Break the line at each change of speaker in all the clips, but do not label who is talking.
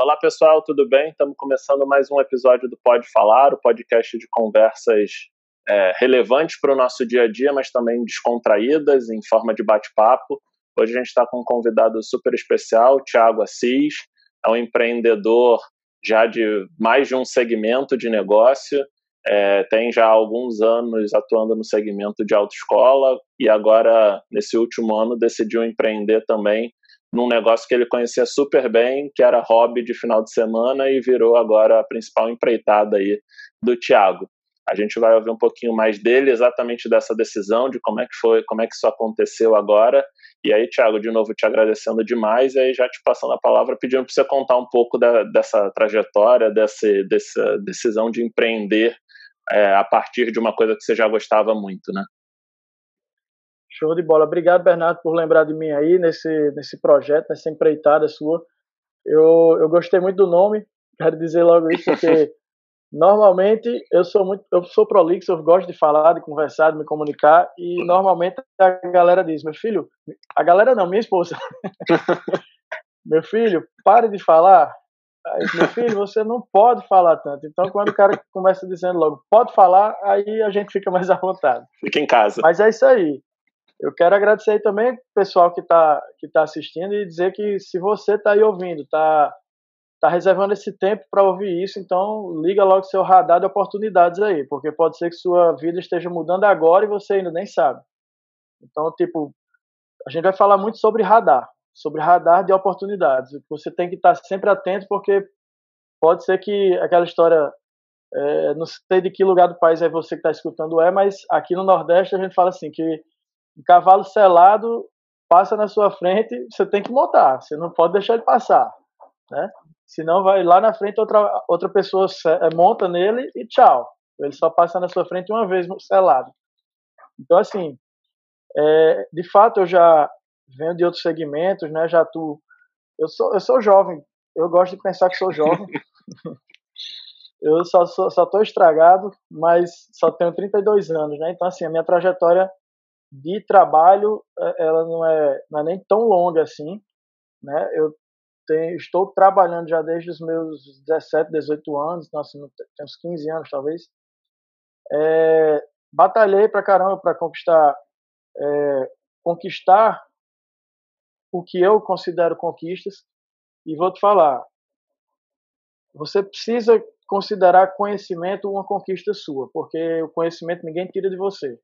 Olá pessoal, tudo bem? Estamos começando mais um episódio do Pode Falar, o podcast de conversas é, relevantes para o nosso dia a dia, mas também descontraídas, em forma de bate-papo. Hoje a gente está com um convidado super especial, o Thiago Assis, é um empreendedor já de mais de um segmento de negócio, é, tem já alguns anos atuando no segmento de autoescola e agora, nesse último ano, decidiu empreender também num negócio que ele conhecia super bem, que era hobby de final de semana e virou agora a principal empreitada aí do Thiago. A gente vai ouvir um pouquinho mais dele, exatamente dessa decisão, de como é que foi, como é que isso aconteceu agora. E aí, Thiago, de novo te agradecendo demais e aí já te passando a palavra, pedindo para você contar um pouco da, dessa trajetória, desse, dessa decisão de empreender é, a partir de uma coisa que você já gostava muito, né?
Show de bola. Obrigado, Bernardo, por lembrar de mim aí nesse, nesse projeto, nessa empreitada sua. Eu, eu gostei muito do nome, quero dizer logo isso, porque normalmente eu sou muito, eu sou prolixo, eu gosto de falar, de conversar, de me comunicar, e normalmente a galera diz, meu filho, a galera não, minha esposa, meu filho, pare de falar, Aí, meu filho, você não pode falar tanto. Então, quando o cara começa dizendo logo, pode falar, aí a gente fica mais à vontade.
Fica em casa.
Mas é isso aí. Eu quero agradecer aí também o pessoal que está que tá assistindo e dizer que se você está aí ouvindo, está tá reservando esse tempo para ouvir isso, então liga logo seu radar de oportunidades aí, porque pode ser que sua vida esteja mudando agora e você ainda nem sabe. Então, tipo, a gente vai falar muito sobre radar sobre radar de oportunidades. Você tem que estar sempre atento, porque pode ser que aquela história, é, não sei de que lugar do país é você que está escutando é, mas aqui no Nordeste a gente fala assim que um cavalo selado passa na sua frente, você tem que montar, você não pode deixar ele passar, né? Senão vai lá na frente outra outra pessoa é, monta nele e tchau. Ele só passa na sua frente uma vez selado. Então assim, é, de fato eu já venho de outros segmentos, né? Já tu, eu sou, eu sou jovem. Eu gosto de pensar que sou jovem. eu só, só, só tô estragado, mas só tenho 32 anos, né? Então assim, a minha trajetória de trabalho, é, ela não é, não é nem tão longa assim, né? Eu tenho, estou trabalhando já desde os meus 17, 18 anos, então assim, tem uns 15 anos talvez. É, batalhei pra caramba para conquistar é, conquistar o que eu considero conquistas e vou te falar. Você precisa considerar conhecimento uma conquista sua, porque o conhecimento ninguém tira de você.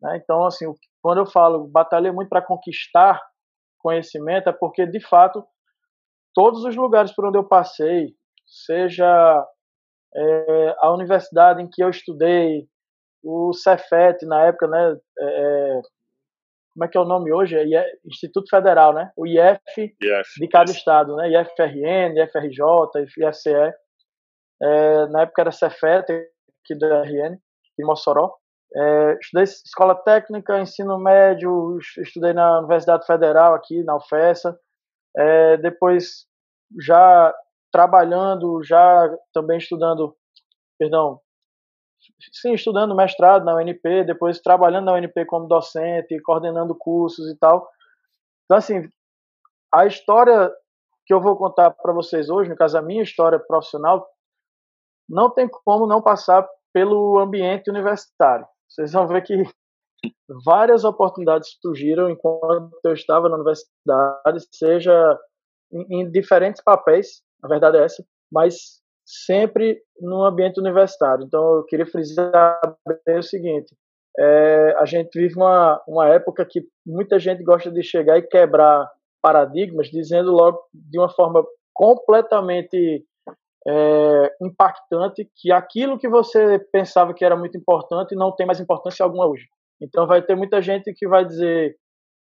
Né? Então, assim, quando eu falo batalhei muito para conquistar conhecimento, é porque, de fato, todos os lugares por onde eu passei, seja é, a universidade em que eu estudei, o Cefet na época, né, é, como é que é o nome hoje? É Instituto Federal, né? O IF, IF de cada estado, né? IFRN, IFRJ, IFCE. É, na época era Cefet, aqui da RN, em Mossoró. É, estudei escola técnica, ensino médio, estudei na Universidade Federal aqui, na UFESA. É, depois, já trabalhando, já também estudando, perdão, sim, estudando mestrado na UNP, depois trabalhando na UNP como docente, coordenando cursos e tal. Então, assim, a história que eu vou contar para vocês hoje, no caso, a minha história profissional, não tem como não passar pelo ambiente universitário. Vocês vão ver que várias oportunidades surgiram enquanto eu estava na universidade, seja em, em diferentes papéis, a verdade é essa, mas sempre no ambiente universitário. Então, eu queria frisar bem o seguinte: é, a gente vive uma, uma época que muita gente gosta de chegar e quebrar paradigmas, dizendo logo de uma forma completamente é, impactante que aquilo que você pensava que era muito importante não tem mais importância alguma hoje. Então, vai ter muita gente que vai dizer: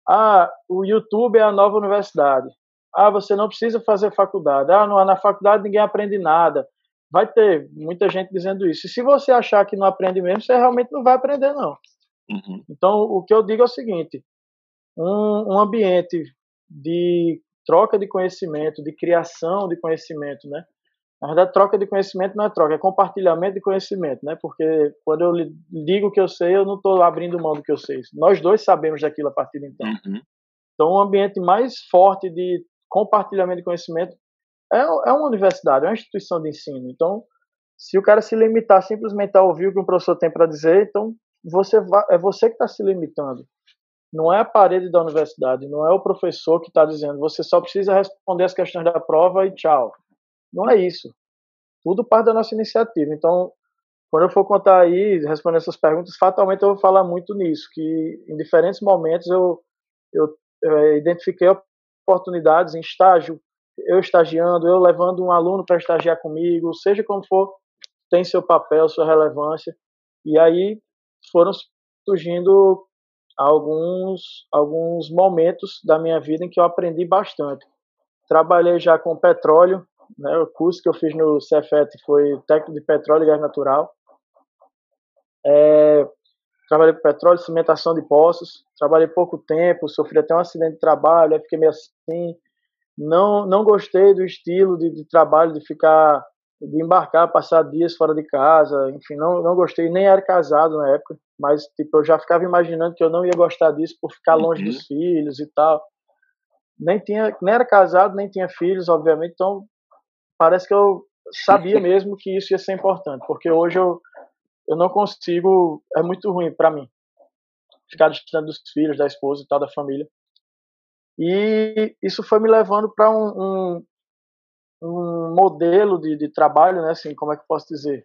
ah, o YouTube é a nova universidade. Ah, você não precisa fazer faculdade. Ah, não, na faculdade ninguém aprende nada vai ter muita gente dizendo isso. E se você achar que não aprende mesmo, você realmente não vai aprender, não. Uhum. Então, o que eu digo é o seguinte: um, um, ambiente de troca de conhecimento, de criação de conhecimento, né? Na verdade, troca de conhecimento não é troca, é compartilhamento de conhecimento, né? Porque quando eu digo o que eu sei, eu não estou abrindo mão do que eu sei. Nós dois sabemos daquilo a partir de então. Uhum. Então, um ambiente mais forte de compartilhamento de conhecimento é, é uma universidade, é uma instituição de ensino. Então, se o cara se limitar simplesmente a ouvir o que o professor tem para dizer, então você vai, é você que está se limitando. Não é a parede da universidade, não é o professor que está dizendo você só precisa responder as questões da prova e tchau. Não é isso. Tudo parte da nossa iniciativa. Então, quando eu for contar aí, responder essas perguntas, fatalmente eu vou falar muito nisso, que em diferentes momentos eu, eu, eu é, identifiquei oportunidades em estágio, eu estagiando, eu levando um aluno para estagiar comigo, seja como for, tem seu papel, sua relevância. E aí foram surgindo alguns, alguns momentos da minha vida em que eu aprendi bastante. Trabalhei já com petróleo, né, o curso que eu fiz no Cefet foi técnico de petróleo e gás natural. É, trabalhei com petróleo, cimentação de poços, trabalhei pouco tempo, sofri até um acidente de trabalho, aí fiquei meio assim, não, não gostei do estilo de, de trabalho, de ficar, de embarcar, passar dias fora de casa, enfim, não, não gostei, nem era casado na época, mas tipo, eu já ficava imaginando que eu não ia gostar disso por ficar longe uhum. dos filhos e tal. Nem tinha, nem era casado, nem tinha filhos, obviamente, então parece que eu sabia mesmo que isso ia ser importante, porque hoje eu eu não consigo, é muito ruim para mim ficar distante dos filhos, da esposa e tal, da família. E isso foi me levando para um, um, um, modelo de, de trabalho, né? Assim, como é que eu posso dizer?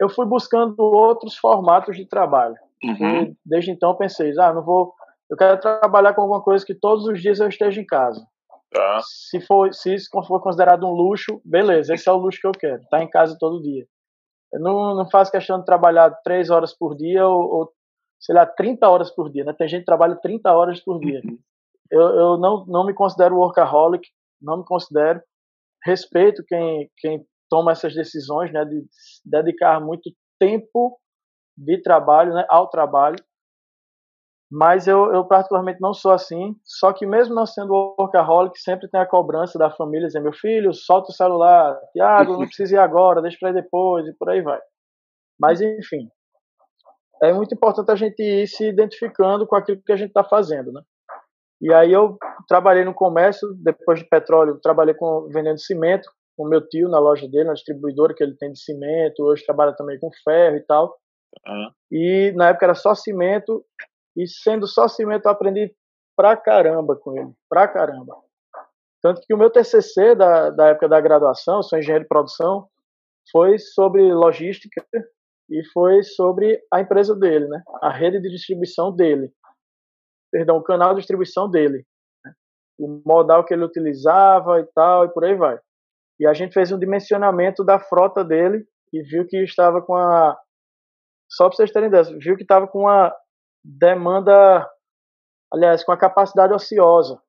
Eu fui buscando outros formatos de trabalho. Uhum. Desde então pensei, ah, não vou, eu quero trabalhar com alguma coisa que todos os dias eu esteja em casa. Tá. Se for, se isso for considerado um luxo, beleza, esse é o luxo que eu quero, estar tá em casa todo dia. Eu não, não faço questão de trabalhar três horas por dia ou, ou, sei lá, 30 horas por dia, né? Tem gente que trabalha 30 horas por dia. Uhum. Eu, eu não, não me considero workaholic, não me considero. Respeito quem, quem toma essas decisões, né? De dedicar muito tempo de trabalho, né? Ao trabalho. Mas eu, eu particularmente não sou assim. Só que mesmo não sendo workaholic, sempre tem a cobrança da família, dizer, meu filho, solta o celular, Tiago, não precisa ir agora, deixa para ir depois, e por aí vai. Mas enfim, é muito importante a gente ir se identificando com aquilo que a gente está fazendo, né? E aí eu trabalhei no comércio, depois de petróleo, trabalhei com vendendo cimento, com meu tio na loja dele, na distribuidora que ele tem de cimento, hoje trabalha também com ferro e tal. Uhum. E na época era só cimento e sendo só cimento, eu aprendi pra caramba com ele, pra caramba. Tanto que o meu TCC da, da época da graduação, sou engenheiro de produção, foi sobre logística e foi sobre a empresa dele, né? A rede de distribuição dele. Perdão, o canal de distribuição dele. Né? O modal que ele utilizava e tal, e por aí vai. E a gente fez um dimensionamento da frota dele e viu que estava com a. Só para vocês terem ideia, viu que estava com uma demanda, aliás, com a capacidade ociosa.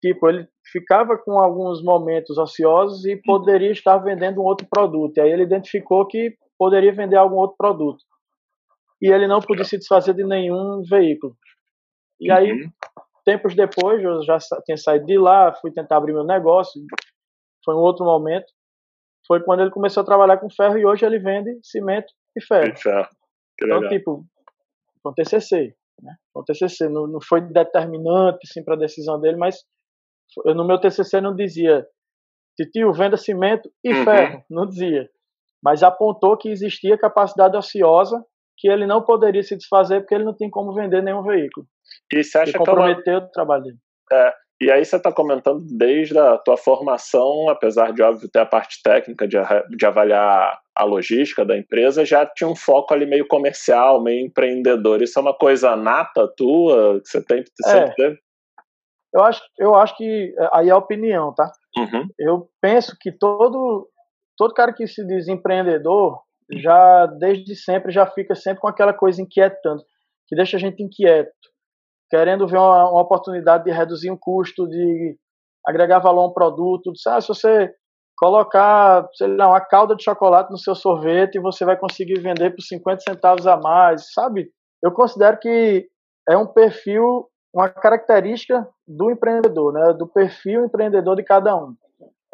Tipo, ele ficava com alguns momentos ociosos e poderia estar vendendo um outro produto. E aí ele identificou que poderia vender algum outro produto. E ele não podia se desfazer de nenhum veículo. E aí, uhum. tempos depois, eu já tinha saído de lá, fui tentar abrir meu negócio. Foi um outro momento. Foi quando ele começou a trabalhar com ferro e hoje ele vende cimento e ferro. E ferro. Então, tipo, foi um TCC, né? Foi um TCC, não, não foi determinante assim para a decisão dele, mas eu, no meu TCC não dizia Titio, venda cimento e uhum. ferro, não dizia. Mas apontou que existia capacidade ociosa que ele não poderia se desfazer porque ele não tinha como vender nenhum veículo.
E você acha
comprometeu que é uma... o trabalho dele.
É, e aí você está comentando desde a tua formação, apesar de óbvio ter a parte técnica de, de avaliar a logística da empresa, já tinha um foco ali meio comercial, meio empreendedor. Isso é uma coisa nata tua que você tem sempre é, teve?
Eu acho, eu acho que é, aí é a opinião, tá? Uhum. Eu penso que todo todo cara que se diz empreendedor já desde sempre já fica sempre com aquela coisa inquietante, que deixa a gente inquieto querendo ver uma, uma oportunidade de reduzir um custo, de agregar valor a um produto. Ah, se você colocar, sei lá, uma calda de chocolate no seu sorvete, você vai conseguir vender por 50 centavos a mais, sabe? Eu considero que é um perfil, uma característica do empreendedor, né? Do perfil empreendedor de cada um.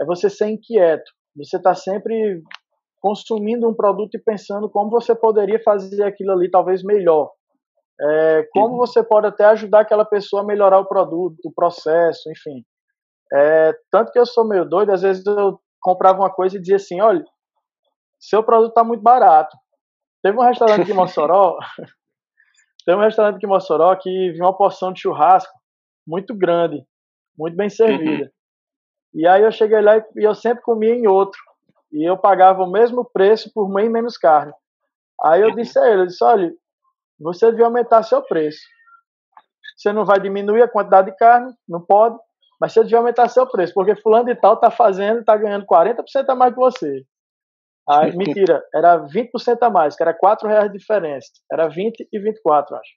É você ser inquieto, você está sempre consumindo um produto e pensando como você poderia fazer aquilo ali talvez melhor. É, como você pode até ajudar aquela pessoa a melhorar o produto, o processo, enfim. É, tanto que eu sou meio doido, às vezes eu comprava uma coisa e dizia assim, olha, seu produto está muito barato. Teve um restaurante aqui em Mossoró, teve um restaurante aqui em Mossoró que vinha uma porção de churrasco muito grande, muito bem servida. Uhum. E aí eu cheguei lá e eu sempre comia em outro. E eu pagava o mesmo preço por bem menos carne. Aí eu disse a ele, eu disse, olha, você devia aumentar seu preço. Você não vai diminuir a quantidade de carne, não pode, mas você devia aumentar seu preço, porque fulano de tal está fazendo, está ganhando 40% a mais que você. Aí, mentira, era 20% a mais, que era 4 reais de diferença. Era 20 e 24, acho.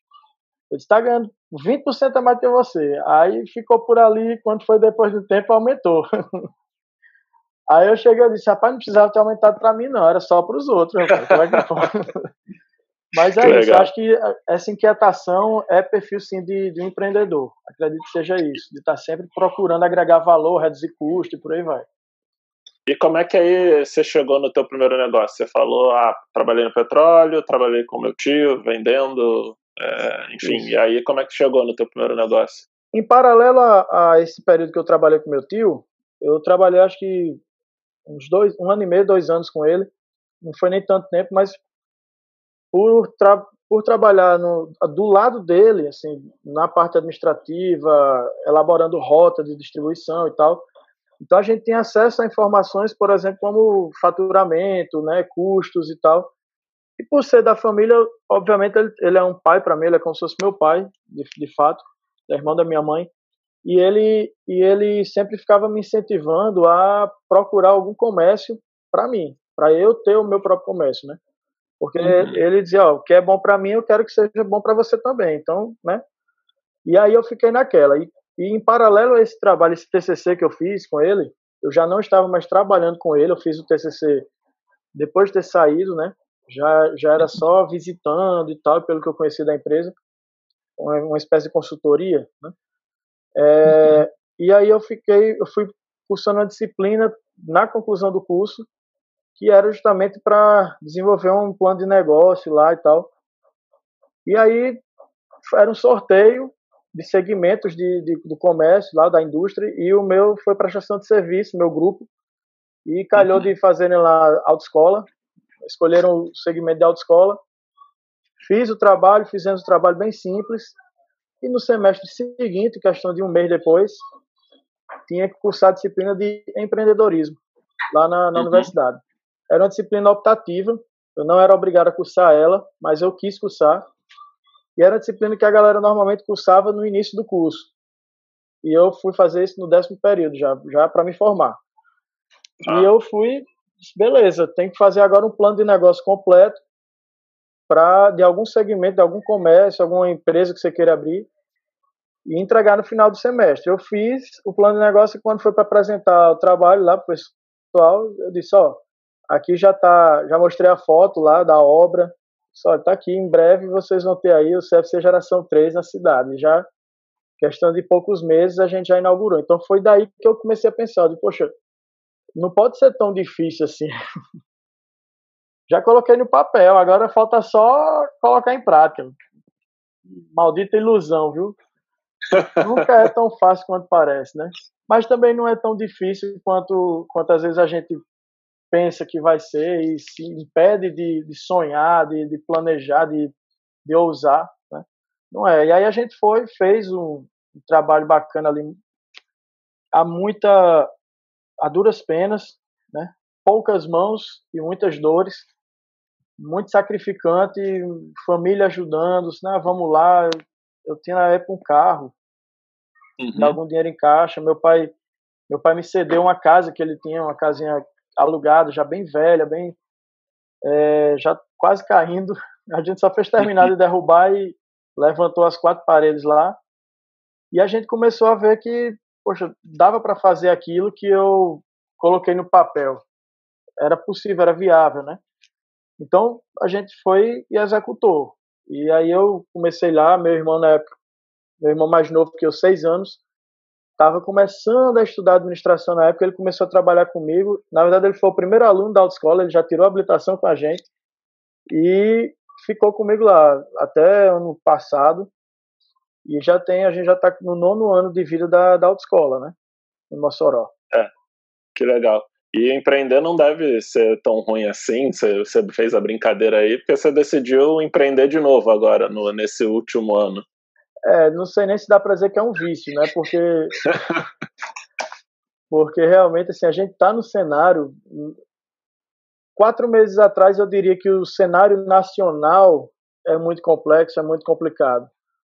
Ele está ganhando 20% a mais que você. Aí ficou por ali, quando foi depois do tempo, aumentou. Aí eu cheguei e disse, rapaz, não precisava ter aumentado para mim, não, era só para os outros. Rapaz. É Mas é que isso, eu acho que essa inquietação é perfil sim de, de um empreendedor. Acredito que seja isso, de estar tá sempre procurando agregar valor, reduzir custo e por aí vai.
E como é que aí você chegou no teu primeiro negócio? Você falou, ah, trabalhei no petróleo, trabalhei com meu tio, vendendo, é, enfim. Isso. E aí como é que chegou no teu primeiro negócio?
Em paralelo a, a, esse período que eu trabalhei com meu tio, eu trabalhei acho que uns dois, um ano e meio, dois anos com ele. Não foi nem tanto tempo, mas por, tra por trabalhar no, do lado dele, assim, na parte administrativa, elaborando rota de distribuição e tal. Então a gente tem acesso a informações, por exemplo, como faturamento, né, custos e tal. E por ser da família, obviamente ele, ele é um pai para mim, ele é como se fosse meu pai, de, de fato, é irmão da minha mãe. E ele, e ele sempre ficava me incentivando a procurar algum comércio para mim, para eu ter o meu próprio comércio, né? Porque uhum. ele dizia, ó, o que é bom para mim, eu quero que seja bom para você também. Então, né? E aí eu fiquei naquela. E, e em paralelo a esse trabalho, esse TCC que eu fiz com ele, eu já não estava mais trabalhando com ele. Eu fiz o TCC depois de ter saído, né? Já, já era só visitando e tal, pelo que eu conheci da empresa, uma, uma espécie de consultoria, né? É, uhum. E aí eu fiquei, eu fui cursando uma disciplina na conclusão do curso que era justamente para desenvolver um plano de negócio lá e tal. E aí era um sorteio de segmentos de, de, do comércio lá da indústria e o meu foi prestação de serviço, meu grupo, e calhou uhum. de fazerem lá autoescola, escolheram o segmento de autoescola, fiz o trabalho, fizemos o trabalho bem simples, e no semestre seguinte, questão de um mês depois, tinha que cursar a disciplina de empreendedorismo lá na, na uhum. universidade. Era uma disciplina optativa, eu não era obrigado a cursar ela, mas eu quis cursar. E era uma disciplina que a galera normalmente cursava no início do curso. E eu fui fazer isso no décimo período, já, já para me formar. Ah. E eu fui, beleza, tem que fazer agora um plano de negócio completo para de algum segmento, de algum comércio, alguma empresa que você queira abrir e entregar no final do semestre. Eu fiz o plano de negócio e quando foi para apresentar o trabalho lá para o pessoal, eu disse, ó, Aqui já tá, já mostrei a foto lá da obra. Só tá aqui, em breve vocês vão ter aí o CFC Geração 3 na cidade. Já questão de poucos meses a gente já inaugurou. Então foi daí que eu comecei a pensar, de, poxa, não pode ser tão difícil assim. já coloquei no papel, agora falta só colocar em prática. Maldita ilusão, viu? Nunca é tão fácil quanto parece, né? Mas também não é tão difícil quanto, quanto às vezes a gente pensa que vai ser e se impede de, de sonhar, de, de, planejar, de, de ousar. Né? Não é. E aí a gente foi, fez um, um trabalho bacana ali, há muita, a duras penas, né? poucas mãos e muitas dores, muito sacrificante, família ajudando, né? vamos lá, eu tinha na época um carro, uhum. algum dinheiro em caixa, meu pai meu pai me cedeu uma casa que ele tinha, uma casinha alugado, já bem velha, bem é, já quase caindo. A gente só fez terminar de derrubar e levantou as quatro paredes lá. E a gente começou a ver que, poxa, dava para fazer aquilo que eu coloquei no papel. Era possível, era viável, né? Então a gente foi e executou. E aí eu comecei lá, meu irmão na época, meu irmão mais novo que eu, seis anos, estava começando a estudar administração na época, ele começou a trabalhar comigo. Na verdade, ele foi o primeiro aluno da autoescola, ele já tirou a habilitação com a gente e ficou comigo lá até ano passado. E já tem, a gente já está no nono ano de vida da, da autoescola, né? em Mossoró.
É, que legal. E empreender não deve ser tão ruim assim. Você, fez a brincadeira aí, porque você decidiu empreender de novo agora, no, nesse último ano.
É, não sei nem se dá para dizer que é um vício, né? Porque. porque realmente, assim, a gente está no cenário. Quatro meses atrás, eu diria que o cenário nacional é muito complexo, é muito complicado.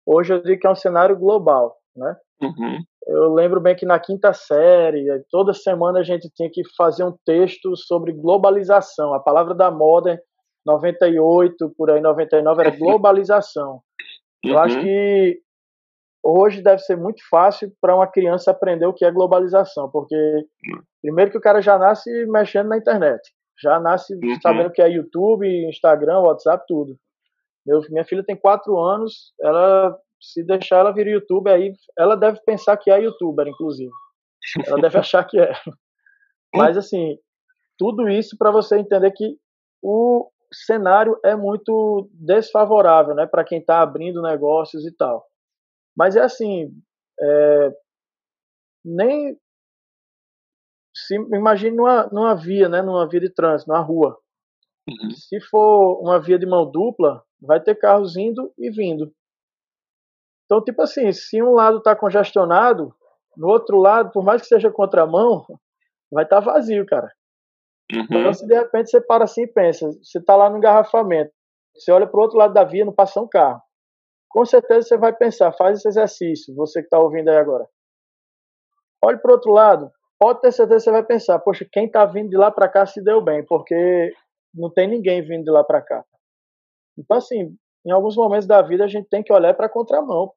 Hoje, eu digo que é um cenário global, né?
Uhum.
Eu lembro bem que na quinta série, toda semana a gente tinha que fazer um texto sobre globalização. A palavra da moda, 98, por aí, 99, era globalização. Eu uhum. acho que hoje deve ser muito fácil para uma criança aprender o que é globalização, porque primeiro que o cara já nasce mexendo na internet, já nasce uhum. sabendo o que é YouTube, Instagram, WhatsApp, tudo. Meu, minha filha tem quatro anos, ela se deixar ela vir YouTube aí, ela deve pensar que é youtuber, inclusive. Ela deve achar que é. Mas assim, tudo isso para você entender que o cenário é muito desfavorável, né, para quem está abrindo negócios e tal. Mas é assim, é, nem se imagine numa, numa via, né, numa via de trânsito, numa rua. Uhum. Se for uma via de mão dupla, vai ter carros indo e vindo. Então, tipo assim, se um lado está congestionado, no outro lado, por mais que seja contramão, vai estar tá vazio, cara. Uhum. Então, se de repente você para assim e pensa, você está lá no engarrafamento, você olha para o outro lado da via, não passa um carro. Com certeza você vai pensar, faz esse exercício, você que está ouvindo aí agora. Olhe para o outro lado, pode ter certeza que você vai pensar, poxa, quem está vindo de lá para cá se deu bem, porque não tem ninguém vindo de lá para cá. Então, assim, em alguns momentos da vida a gente tem que olhar para a contramão.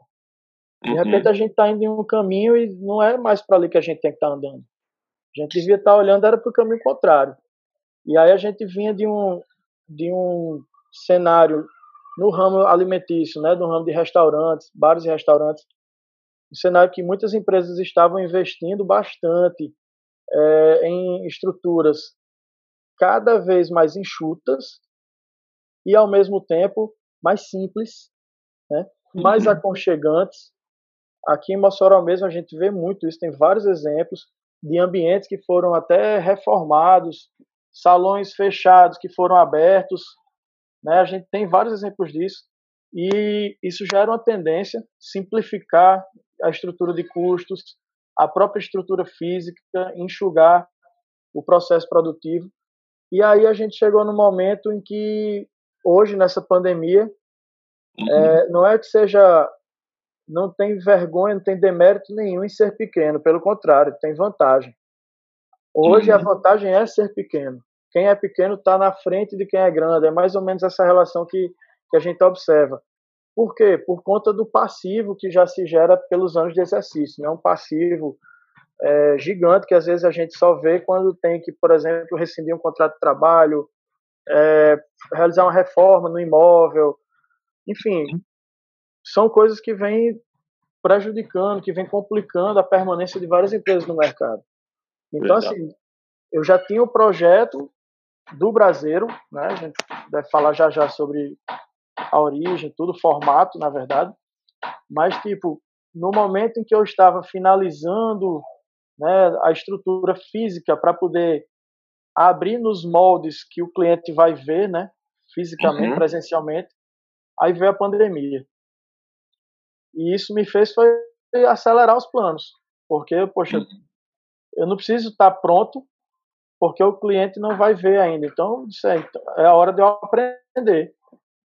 De repente uhum. a gente está indo em um caminho e não é mais para ali que a gente tem que estar tá andando. A gente devia estar tá olhando era para o caminho contrário. E aí a gente vinha de um de um cenário no ramo alimentício, né, no ramo de restaurantes, bares e restaurantes, um cenário que muitas empresas estavam investindo bastante é, em estruturas cada vez mais enxutas e ao mesmo tempo mais simples, né, mais aconchegantes. Aqui em Mossoró mesmo a gente vê muito isso, tem vários exemplos de ambientes que foram até reformados, salões fechados que foram abertos, né? A gente tem vários exemplos disso e isso já era uma tendência simplificar a estrutura de custos, a própria estrutura física, enxugar o processo produtivo. E aí a gente chegou no momento em que hoje nessa pandemia uhum. é, não é que seja não tem vergonha, não tem demérito nenhum em ser pequeno, pelo contrário, tem vantagem. Hoje uhum. a vantagem é ser pequeno quem é pequeno está na frente de quem é grande. É mais ou menos essa relação que, que a gente observa. Por quê? Por conta do passivo que já se gera pelos anos de exercício. É né? um passivo é, gigante que às vezes a gente só vê quando tem que, por exemplo, rescindir um contrato de trabalho, é, realizar uma reforma no imóvel. Enfim, são coisas que vêm prejudicando, que vêm complicando a permanência de várias empresas no mercado. Então, assim, eu já tinha o projeto do Brasileiro, né? A gente deve falar já já sobre a origem, tudo, formato, na verdade. Mas, tipo, no momento em que eu estava finalizando né, a estrutura física para poder abrir nos moldes que o cliente vai ver, né, fisicamente, uhum. presencialmente, aí veio a pandemia. E isso me fez foi acelerar os planos, porque, poxa, uhum. Eu não preciso estar pronto porque o cliente não vai ver ainda. Então, é a hora de eu aprender.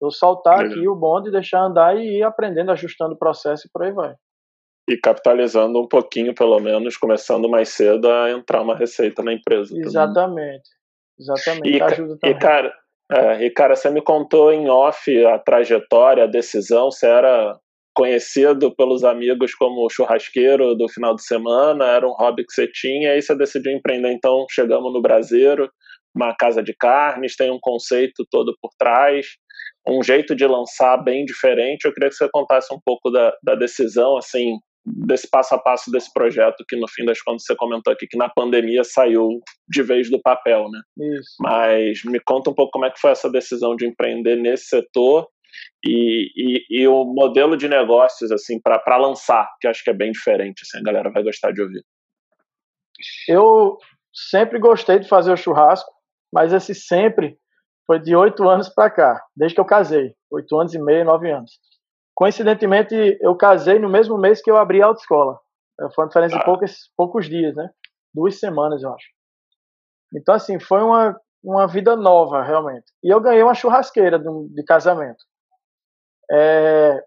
Eu soltar aqui o bonde, deixar andar e ir aprendendo, ajustando o processo e por aí vai.
E capitalizando um pouquinho, pelo menos, começando mais cedo a entrar uma receita na empresa.
Exatamente. Exatamente.
E, Ajuda também. E, cara, é, e, cara, você me contou em off a trajetória, a decisão, você era conhecido pelos amigos como churrasqueiro do final de semana, era um hobby que você tinha, e aí você decidiu empreender. Então, chegamos no Brasileiro, uma casa de carnes, tem um conceito todo por trás, um jeito de lançar bem diferente. Eu queria que você contasse um pouco da, da decisão, assim, desse passo a passo desse projeto que no fim das contas você comentou aqui que na pandemia saiu de vez do papel, né?
Isso.
Mas me conta um pouco como é que foi essa decisão de empreender nesse setor e, e, e o modelo de negócios assim para lançar, que acho que é bem diferente, assim, a galera vai gostar de ouvir.
Eu sempre gostei de fazer o churrasco, mas esse sempre foi de oito anos para cá, desde que eu casei. Oito anos e meio, nove anos. Coincidentemente, eu casei no mesmo mês que eu abri a autoescola. Foi uma diferença ah. de poucos, poucos dias, né? Duas semanas, eu acho. Então, assim, foi uma, uma vida nova, realmente. E eu ganhei uma churrasqueira de, de casamento. É,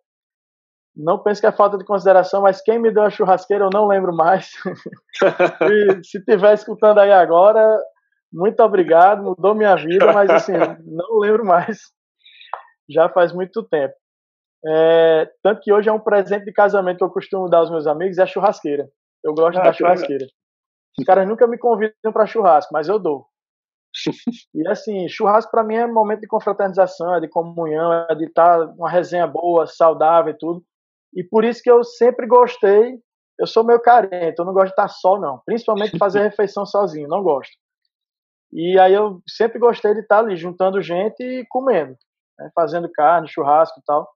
não penso que é falta de consideração, mas quem me deu a churrasqueira eu não lembro mais. e, se estiver escutando aí agora, muito obrigado, mudou minha vida, mas assim, não lembro mais. Já faz muito tempo. É, tanto que hoje é um presente de casamento que eu costumo dar aos meus amigos, é a churrasqueira. Eu gosto ah, da churrasqueira. Os caras nunca me convidam para churrasco, mas eu dou. e assim, churrasco para mim é momento de confraternização, é de comunhão, é de estar tá uma resenha boa, saudável e tudo. E por isso que eu sempre gostei. Eu sou meio carente, eu não gosto de estar só, não. Principalmente fazer refeição sozinho, não gosto. E aí eu sempre gostei de estar ali juntando gente e comendo, né, fazendo carne, churrasco e tal.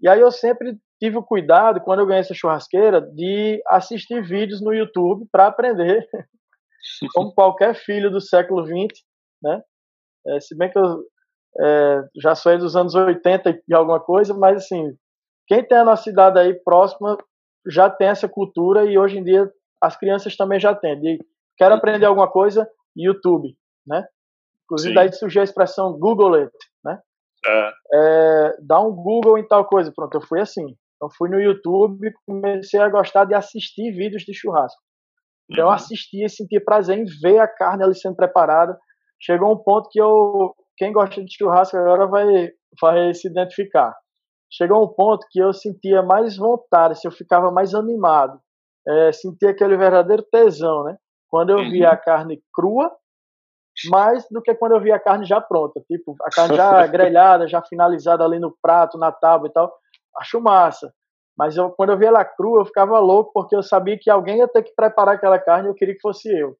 E aí eu sempre tive o cuidado, quando eu ganhei essa churrasqueira, de assistir vídeos no YouTube para aprender, como qualquer filho do século XX, né? É, se bem que eu é, já sou dos anos 80 e alguma coisa, mas assim, quem tem a nossa cidade aí próxima já tem essa cultura e hoje em dia as crianças também já têm. De, quero aprender alguma coisa, YouTube, né? Inclusive Sim. daí surgiu a expressão Google it, né? É. É, dá um Google em tal coisa. Pronto, eu fui assim. Eu fui no YouTube e comecei a gostar de assistir vídeos de churrasco. Então eu uhum. assistia e sentia prazer em ver a carne ali sendo preparada. Chegou um ponto que eu, quem gosta de churrasco agora vai, vai se identificar. Chegou um ponto que eu sentia mais vontade, se eu ficava mais animado, é, sentia aquele verdadeiro tesão, né? Quando eu via uhum. a carne crua, mais do que quando eu via a carne já pronta, tipo a carne já grelhada, já finalizada ali no prato, na tábua e tal acho massa. Mas eu, quando eu via ela crua, eu ficava louco, porque eu sabia que alguém ia ter que preparar aquela carne e eu queria que fosse eu.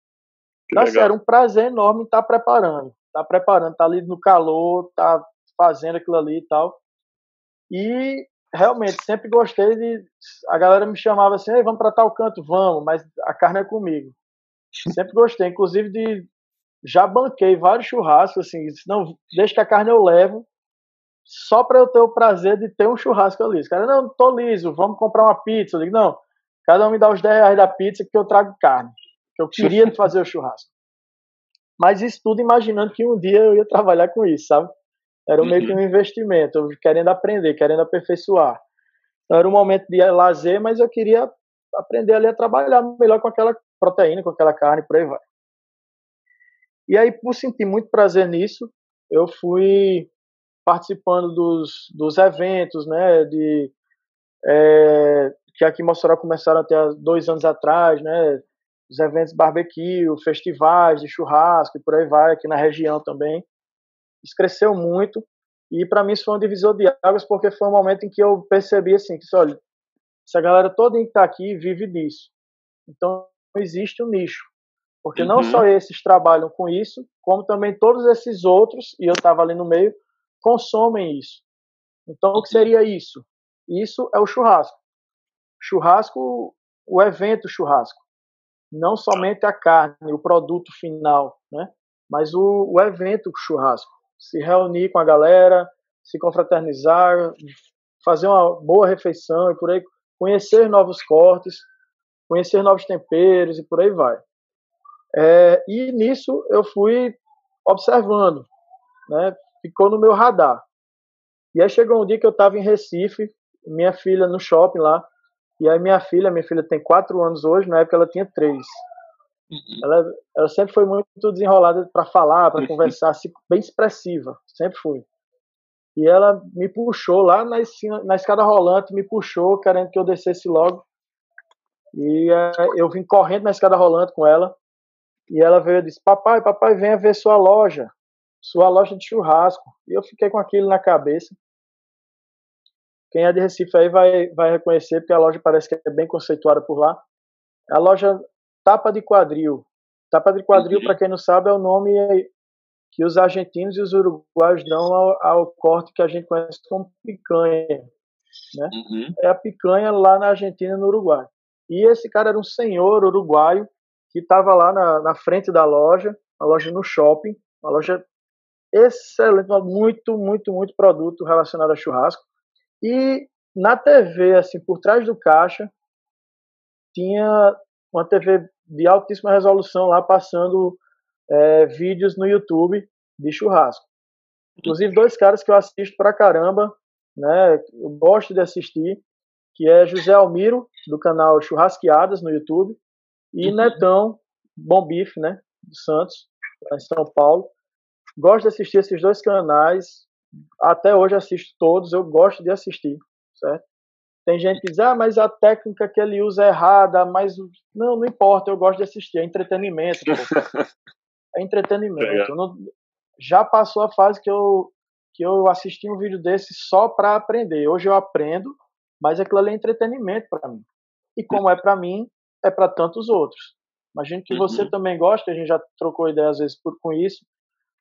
Então, assim, era um prazer enorme estar preparando. Estar tá preparando, estar tá ali no calor, estar tá fazendo aquilo ali e tal. E realmente, sempre gostei de. A galera me chamava assim, vamos para tal canto, vamos, mas a carne é comigo. Sempre gostei, inclusive de. Já banquei vários churrascos, assim, não, deixa que a carne eu levo, só para eu ter o prazer de ter um churrasco ali. Os caras, não, tô liso, vamos comprar uma pizza. Eu digo, não, cada um me dá os 10 reais da pizza que eu trago carne. Que eu queria fazer o churrasco. Mas isso tudo imaginando que um dia eu ia trabalhar com isso, sabe? Era meio que um uhum. investimento, eu querendo aprender, querendo aperfeiçoar. Então era um momento de lazer, mas eu queria aprender ali a trabalhar melhor com aquela proteína, com aquela carne, por aí vai. E aí, por sentir muito prazer nisso, eu fui participando dos, dos eventos, né, de, é, que aqui em Mossoró começaram até dois anos atrás, né, os eventos barbecue, festivais de churrasco e por aí vai, aqui na região também. Isso cresceu muito e para mim isso foi um divisor de águas porque foi um momento em que eu percebi assim, que olha, essa galera toda que está aqui vive disso. Então existe um nicho. Porque uhum. não só esses trabalham com isso, como também todos esses outros, e eu estava ali no meio, consomem isso. Então, o que seria isso? Isso é o churrasco. Churrasco, o evento churrasco. Não somente a carne, o produto final, né? mas o, o evento churrasco. Se reunir com a galera, se confraternizar, fazer uma boa refeição e por aí conhecer novos cortes, conhecer novos temperos e por aí vai. É, e nisso eu fui observando, né? Ficou no meu radar. E aí chegou um dia que eu estava em Recife, minha filha no shopping lá, e aí minha filha, minha filha tem quatro anos hoje, na época ela tinha três. Uhum. Ela, ela sempre foi muito desenrolada para falar, para conversar, assim, bem expressiva, sempre foi. E ela me puxou lá na, na escada rolante, me puxou, querendo que eu descesse logo. E é, eu vim correndo na escada rolante com ela. E ela veio e disse: Papai, papai, venha ver sua loja sua loja de churrasco. E eu fiquei com aquilo na cabeça. Quem é de Recife aí vai, vai reconhecer, porque a loja parece que é bem conceituada por lá. A loja Tapa de Quadril. Tapa de Quadril, uhum. para quem não sabe, é o nome que os argentinos e os uruguaios dão ao, ao corte que a gente conhece como picanha. Né? Uhum. É a picanha lá na Argentina e no Uruguai. E esse cara era um senhor uruguaio que estava lá na, na frente da loja, uma loja no shopping, uma loja excelente, muito, muito, muito produto relacionado a churrasco. E na TV, assim, por trás do caixa, tinha uma TV de altíssima resolução lá passando é, vídeos no YouTube de churrasco. Inclusive dois caras que eu assisto pra caramba, né? Eu gosto de assistir, que é José Almiro do canal Churrasqueadas no YouTube e uhum. Netão Bom Bife, né? Do Santos, em São Paulo. Gosto de assistir esses dois canais. Até hoje assisto todos. Eu gosto de assistir, certo? Tem gente que diz, ah, mas a técnica que ele usa é errada, mas não, não importa, eu gosto de assistir, é entretenimento. é entretenimento. Não, já passou a fase que eu, que eu assisti um vídeo desse só para aprender. Hoje eu aprendo, mas aquilo ali é entretenimento para mim. E como é para mim, é para tantos outros. Imagino que uhum. você também gosta, a gente já trocou ideia às vezes por, com isso.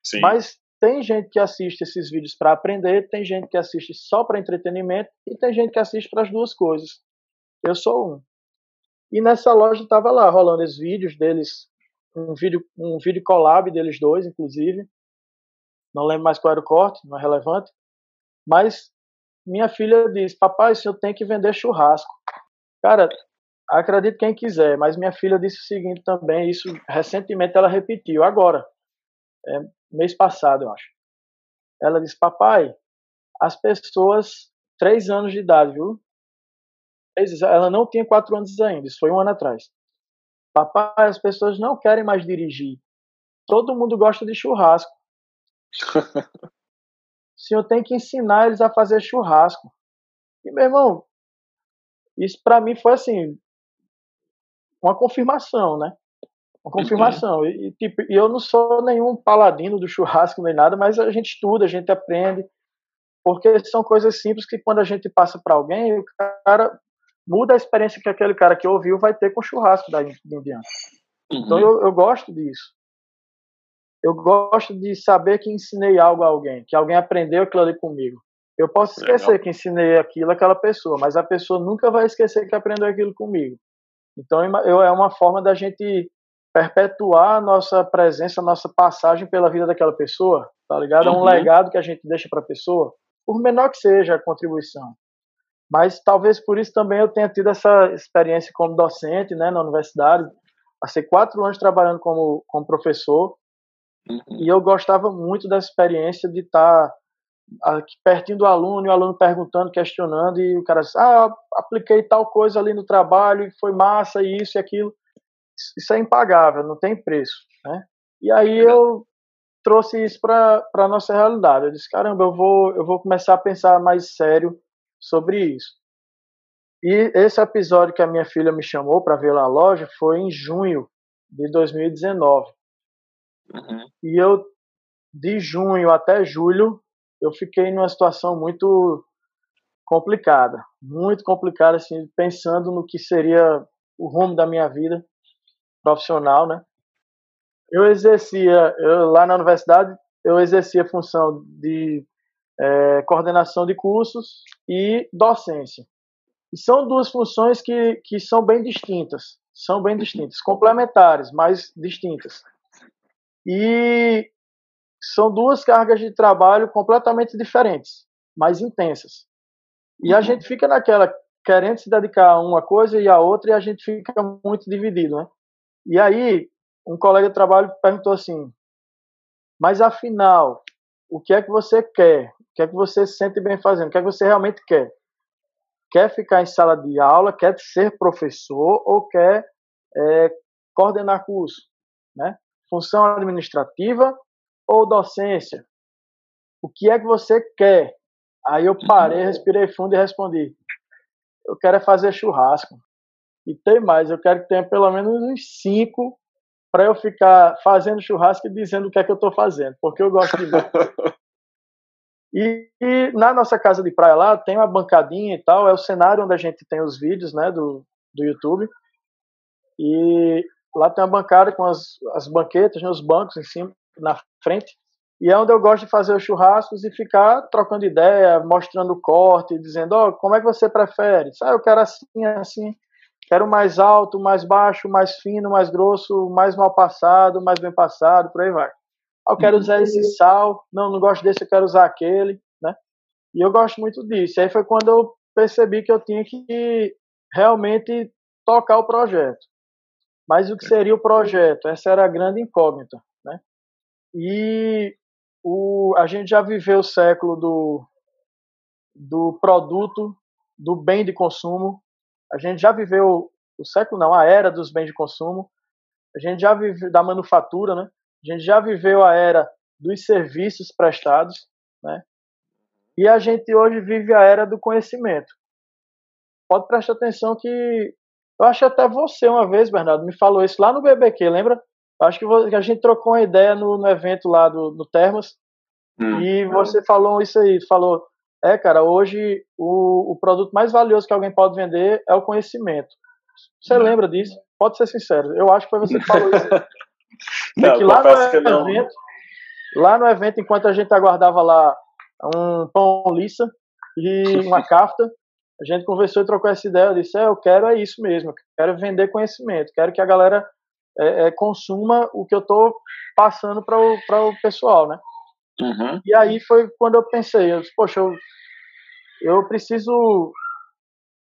Sim. Mas tem gente que assiste esses vídeos para aprender, tem gente que assiste só para entretenimento e tem gente que assiste para as duas coisas. Eu sou um. E nessa loja estava lá rolando os vídeos deles, um vídeo, um vídeo collab deles dois, inclusive. Não lembro mais qual era o corte, não é relevante. Mas minha filha disse: Papai, eu tenho que vender churrasco. Cara, acredite quem quiser, mas minha filha disse o seguinte também, isso recentemente ela repetiu, agora, é, mês passado, eu acho. Ela disse, papai, as pessoas, três anos de idade, viu? Ela não tinha quatro anos ainda, isso foi um ano atrás. Papai, as pessoas não querem mais dirigir. Todo mundo gosta de churrasco. o senhor tem que ensinar eles a fazer churrasco. E, meu irmão, isso para mim foi assim, uma confirmação, né? Uma confirmação. E, tipo, eu não sou nenhum paladino do churrasco nem nada, mas a gente estuda, a gente aprende, porque são coisas simples que quando a gente passa para alguém, o cara muda a experiência que aquele cara que ouviu vai ter com o churrasco da em diante. Uhum. Então eu, eu gosto disso. Eu gosto de saber que ensinei algo a alguém, que alguém aprendeu aquilo ali comigo. Eu posso esquecer Legal. que ensinei aquilo àquela pessoa, mas a pessoa nunca vai esquecer que aprendeu aquilo comigo. Então, eu, é uma forma da gente perpetuar a nossa presença, a nossa passagem pela vida daquela pessoa, tá ligado? É um uhum. legado que a gente deixa para a pessoa, por menor que seja a contribuição. Mas talvez por isso também eu tenha tido essa experiência como docente, né, na universidade. Passei quatro anos trabalhando como, como professor uhum. e eu gostava muito dessa experiência de estar tá aqui pertinho do aluno, e o aluno perguntando, questionando, e o cara diz, ah, apliquei tal coisa ali no trabalho, e foi massa, e isso e aquilo. Isso é impagável, não tem preço, né? E aí eu trouxe isso para a nossa realidade. Eu disse, caramba, eu vou, eu vou começar a pensar mais sério sobre isso. E esse episódio que a minha filha me chamou para ver lá a loja foi em junho de 2019. Uhum. E eu, de junho até julho, eu fiquei numa situação muito complicada, muito complicada, assim, pensando no que seria o rumo da minha vida profissional, né? Eu exercia, eu, lá na universidade, eu exercia a função de é, coordenação de cursos e docência. E são duas funções que, que são bem distintas, são bem distintas, complementares, mas distintas. E são duas cargas de trabalho completamente diferentes, mais intensas. E a gente fica naquela querendo se dedicar a uma coisa e a outra e a gente fica muito dividido, né? E aí um colega de trabalho perguntou assim: "Mas afinal, o que é que você quer? O que é que você se sente bem fazendo? O que é que você realmente quer? Quer ficar em sala de aula? Quer ser professor ou quer é, coordenar curso, né? Função administrativa ou docência? O que é que você quer? Aí eu parei, respirei fundo e respondi: Eu quero é fazer churrasco. E tem mais, eu quero que tenha pelo menos uns cinco para eu ficar fazendo churrasco e dizendo o que é que eu estou fazendo, porque eu gosto de ver. e, e, na nossa casa de praia lá tem uma bancadinha e tal, é o cenário onde a gente tem os vídeos né, do, do YouTube. E lá tem uma bancada com as, as banquetas, né, os bancos em cima na frente. E é onde eu gosto de fazer os churrascos e ficar trocando ideia, mostrando o corte, dizendo, ó, oh, como é que você prefere? Ah, eu quero assim, assim. Quero mais alto, mais baixo, mais fino, mais grosso, mais mal passado, mais bem passado, por aí vai. Eu quero usar esse sal, não, não gosto desse, eu quero usar aquele, né? E eu gosto muito disso. Aí foi quando eu percebi que eu tinha que realmente tocar o projeto. Mas o que seria o projeto? Essa era a grande incógnita, né? E o, a gente já viveu o século do, do produto, do bem de consumo. A gente já viveu o século não, a era dos bens de consumo. A gente já viveu da manufatura, né? A gente já viveu a era dos serviços prestados, né? E a gente hoje vive a era do conhecimento. Pode prestar atenção que eu acho até você uma vez, Bernardo, me falou isso lá no BBQ, lembra? Eu acho que a gente trocou uma ideia no, no evento lá do, do Termas hum. e você falou isso aí, falou, é, cara, hoje o, o produto mais valioso que alguém pode vender é o conhecimento. Você hum. lembra disso? Pode ser sincero. Eu acho que foi você que falou isso. não, que lá no evento, lá no evento, enquanto a gente aguardava lá um pão lisa e uma cafta, a gente conversou e trocou essa ideia. Eu disse: é, eu quero é isso mesmo, eu quero vender conhecimento, quero que a galera é, é, consuma o que eu estou passando para o, o pessoal, né? Uhum. E aí foi quando eu pensei: eu disse, poxa, eu, eu preciso,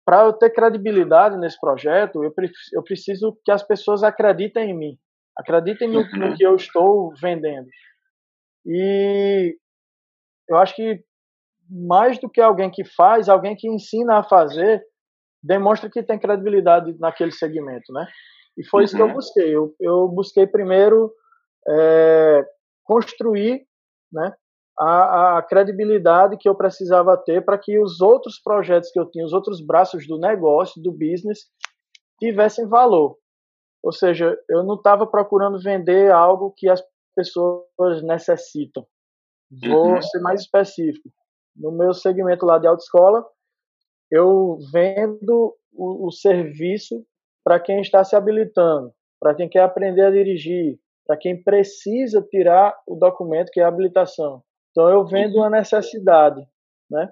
para eu ter credibilidade nesse projeto, eu, eu preciso que as pessoas acreditem em mim, acreditem no, uhum. no que eu estou vendendo. E eu acho que mais do que alguém que faz, alguém que ensina a fazer, demonstra que tem credibilidade naquele segmento, né? E foi uhum. isso que eu uhum. busquei. Eu, eu busquei primeiro é, construir, né, a, a, credibilidade que eu precisava ter para que os outros projetos que eu tinha, os outros braços do negócio, do business, tivessem valor. Ou seja, eu não estava procurando vender algo que as pessoas necessitam. Vou uhum. ser mais específico no meu segmento lá de autoescola, eu vendo o, o serviço para quem está se habilitando, para quem quer aprender a dirigir, para quem precisa tirar o documento que é a habilitação. Então eu vendo uma necessidade, né?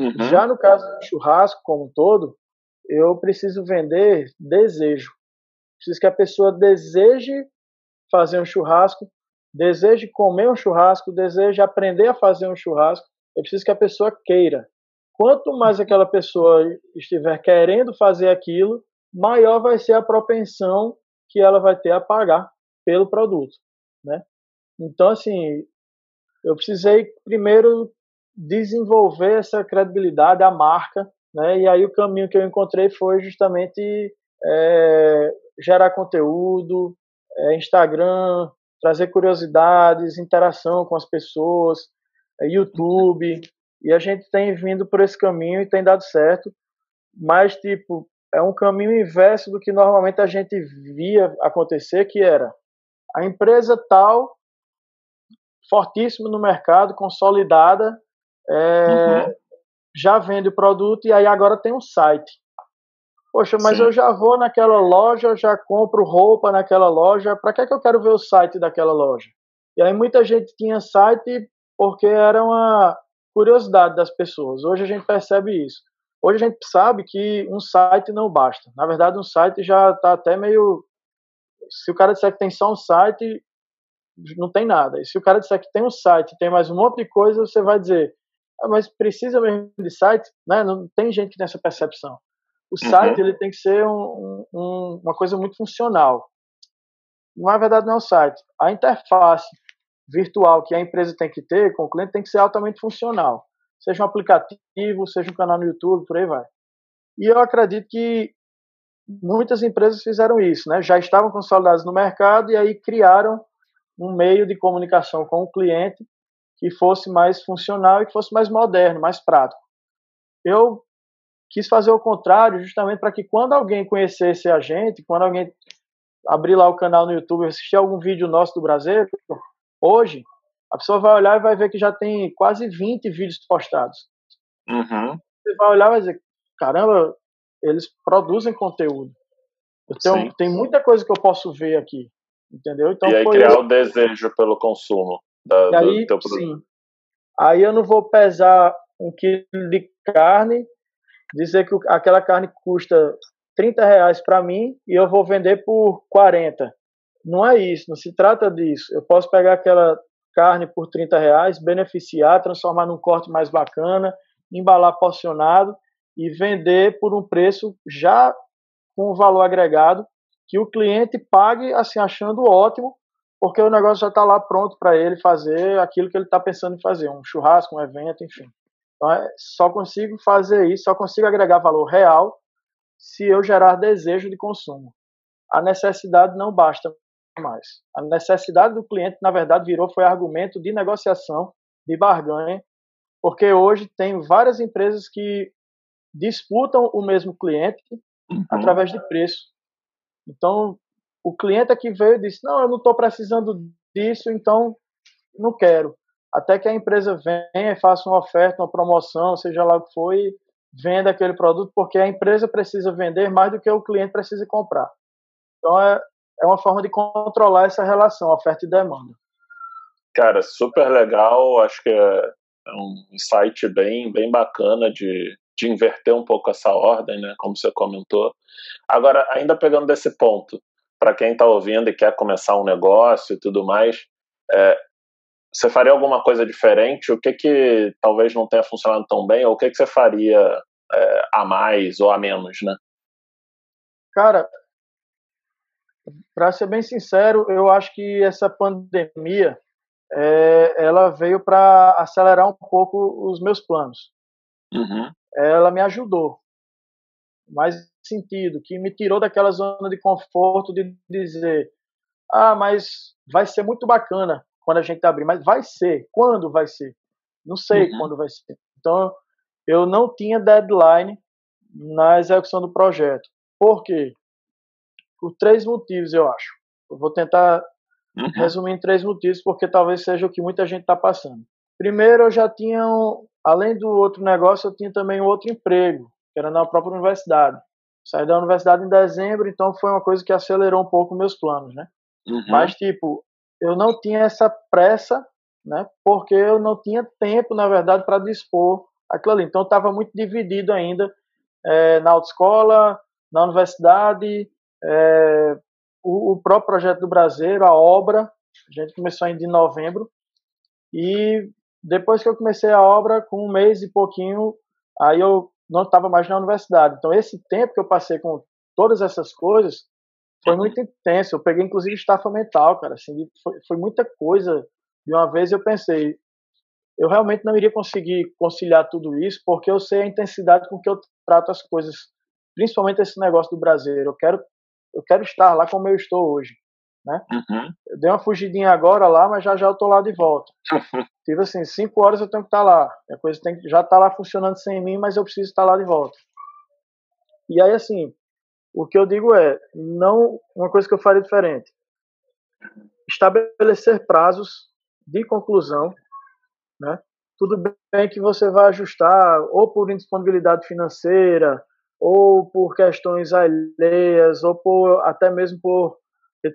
Uhum. Já no caso do churrasco como um todo, eu preciso vender desejo. Preciso que a pessoa deseje fazer um churrasco, deseje comer um churrasco, deseje aprender a fazer um churrasco eu preciso que a pessoa queira. Quanto mais aquela pessoa estiver querendo fazer aquilo, maior vai ser a propensão que ela vai ter a pagar pelo produto, né? Então, assim, eu precisei primeiro desenvolver essa credibilidade, a marca, né? E aí o caminho que eu encontrei foi justamente é, gerar conteúdo, é, Instagram, trazer curiosidades, interação com as pessoas, é YouTube, e a gente tem vindo por esse caminho e tem dado certo, mas, tipo, é um caminho inverso do que normalmente a gente via acontecer, que era a empresa tal, fortíssima no mercado, consolidada, é, uhum. já vende o produto e aí agora tem um site. Poxa, mas Sim. eu já vou naquela loja, já compro roupa naquela loja, para que, é que eu quero ver o site daquela loja? E aí muita gente tinha site porque era uma curiosidade das pessoas. Hoje a gente percebe isso. Hoje a gente sabe que um site não basta. Na verdade, um site já está até meio. Se o cara disser que tem só um site, não tem nada. E se o cara disser que tem um site, tem mais um monte de coisa, você vai dizer, ah, mas precisa mesmo de site? Né? Não tem gente que tem essa percepção. O uhum. site ele tem que ser um, um, uma coisa muito funcional. Na verdade, não é um site. A interface virtual que a empresa tem que ter com o cliente tem que ser altamente funcional. Seja um aplicativo, seja um canal no YouTube, por aí vai. E eu acredito que muitas empresas fizeram isso, né? Já estavam consolidadas no mercado e aí criaram um meio de comunicação com o cliente que fosse mais funcional e que fosse mais moderno, mais prático. Eu quis fazer o contrário, justamente para que quando alguém conhecesse a gente, quando alguém abrir lá o canal no YouTube, assistir algum vídeo nosso do Brasil, Hoje, a pessoa vai olhar e vai ver que já tem quase 20 vídeos postados. Uhum. Você vai olhar e vai dizer, caramba, eles produzem conteúdo. Então, tem muita coisa que eu posso ver aqui, entendeu? Então,
e aí criar isso. o desejo pelo consumo da,
aí, do teu produto. Sim. Aí eu não vou pesar um quilo de carne, dizer que aquela carne custa 30 reais para mim e eu vou vender por 40. Não é isso, não se trata disso. Eu posso pegar aquela carne por 30 reais, beneficiar, transformar num corte mais bacana, embalar porcionado e vender por um preço já com um valor agregado que o cliente pague assim achando ótimo, porque o negócio já está lá pronto para ele fazer aquilo que ele está pensando em fazer, um churrasco, um evento, enfim. Então, é, só consigo fazer isso, só consigo agregar valor real se eu gerar desejo de consumo. A necessidade não basta mais. A necessidade do cliente, na verdade, virou foi argumento de negociação, de barganha, porque hoje tem várias empresas que disputam o mesmo cliente uhum. através de preço. Então, o cliente aqui veio e disse: Não, eu não estou precisando disso, então não quero até que a empresa venha e faça uma oferta, uma promoção, seja lá o que for, e venda aquele produto, porque a empresa precisa vender mais do que o cliente precisa comprar. Então é, é uma forma de controlar essa relação, oferta e demanda.
Cara, super legal, acho que é um site bem, bem bacana de, de inverter um pouco essa ordem, né, como você comentou. Agora, ainda pegando desse ponto, para quem está ouvindo e quer começar um negócio e tudo mais, é, você faria alguma coisa diferente? O que que talvez não tenha funcionado tão bem? Ou o que que você faria é, a mais ou a menos, né?
Cara, para ser bem sincero, eu acho que essa pandemia é, ela veio para acelerar um pouco os meus planos. Uhum. Ela me ajudou, mais sentido, que me tirou daquela zona de conforto de dizer, ah, mas vai ser muito bacana quando a gente abrir, mas vai ser. Quando vai ser? Não sei uhum. quando vai ser. Então, eu não tinha deadline na execução do projeto. Por quê? Por três motivos, eu acho. Eu vou tentar uhum. resumir em três motivos, porque talvez seja o que muita gente está passando. Primeiro, eu já tinha, um, além do outro negócio, eu tinha também um outro emprego, que era na própria universidade. Saí da universidade em dezembro, então foi uma coisa que acelerou um pouco meus planos, né? Uhum. Mas, tipo, eu não tinha essa pressa, né? Porque eu não tinha tempo, na verdade, para dispor aquilo ali. Então, estava muito dividido ainda é, na autoescola, na universidade, é, o, o, próprio projeto do Brasileiro, a obra. A gente começou ainda em novembro. E depois que eu comecei a obra, com um mês e pouquinho, aí eu não estava mais na universidade. Então, esse tempo que eu passei com todas essas coisas foi muito intenso. Eu peguei, inclusive, estafa mental, cara. Assim, foi, foi muita coisa. De uma vez eu pensei, eu realmente não iria conseguir conciliar tudo isso, porque eu sei a intensidade com que eu trato as coisas, principalmente esse negócio do Brasil. Eu quero, eu quero estar lá como eu estou hoje, né? Uhum. Eu dei uma fugidinha agora lá, mas já já eu tô lá de volta. Tive assim, cinco horas eu tenho que estar lá. A coisa tem que já tá lá funcionando sem mim, mas eu preciso estar lá de volta. E aí assim, o que eu digo é, não uma coisa que eu faria diferente. Estabelecer prazos de conclusão, né? Tudo bem que você vai ajustar ou por indisponibilidade financeira, ou por questões alheias, ou por até mesmo por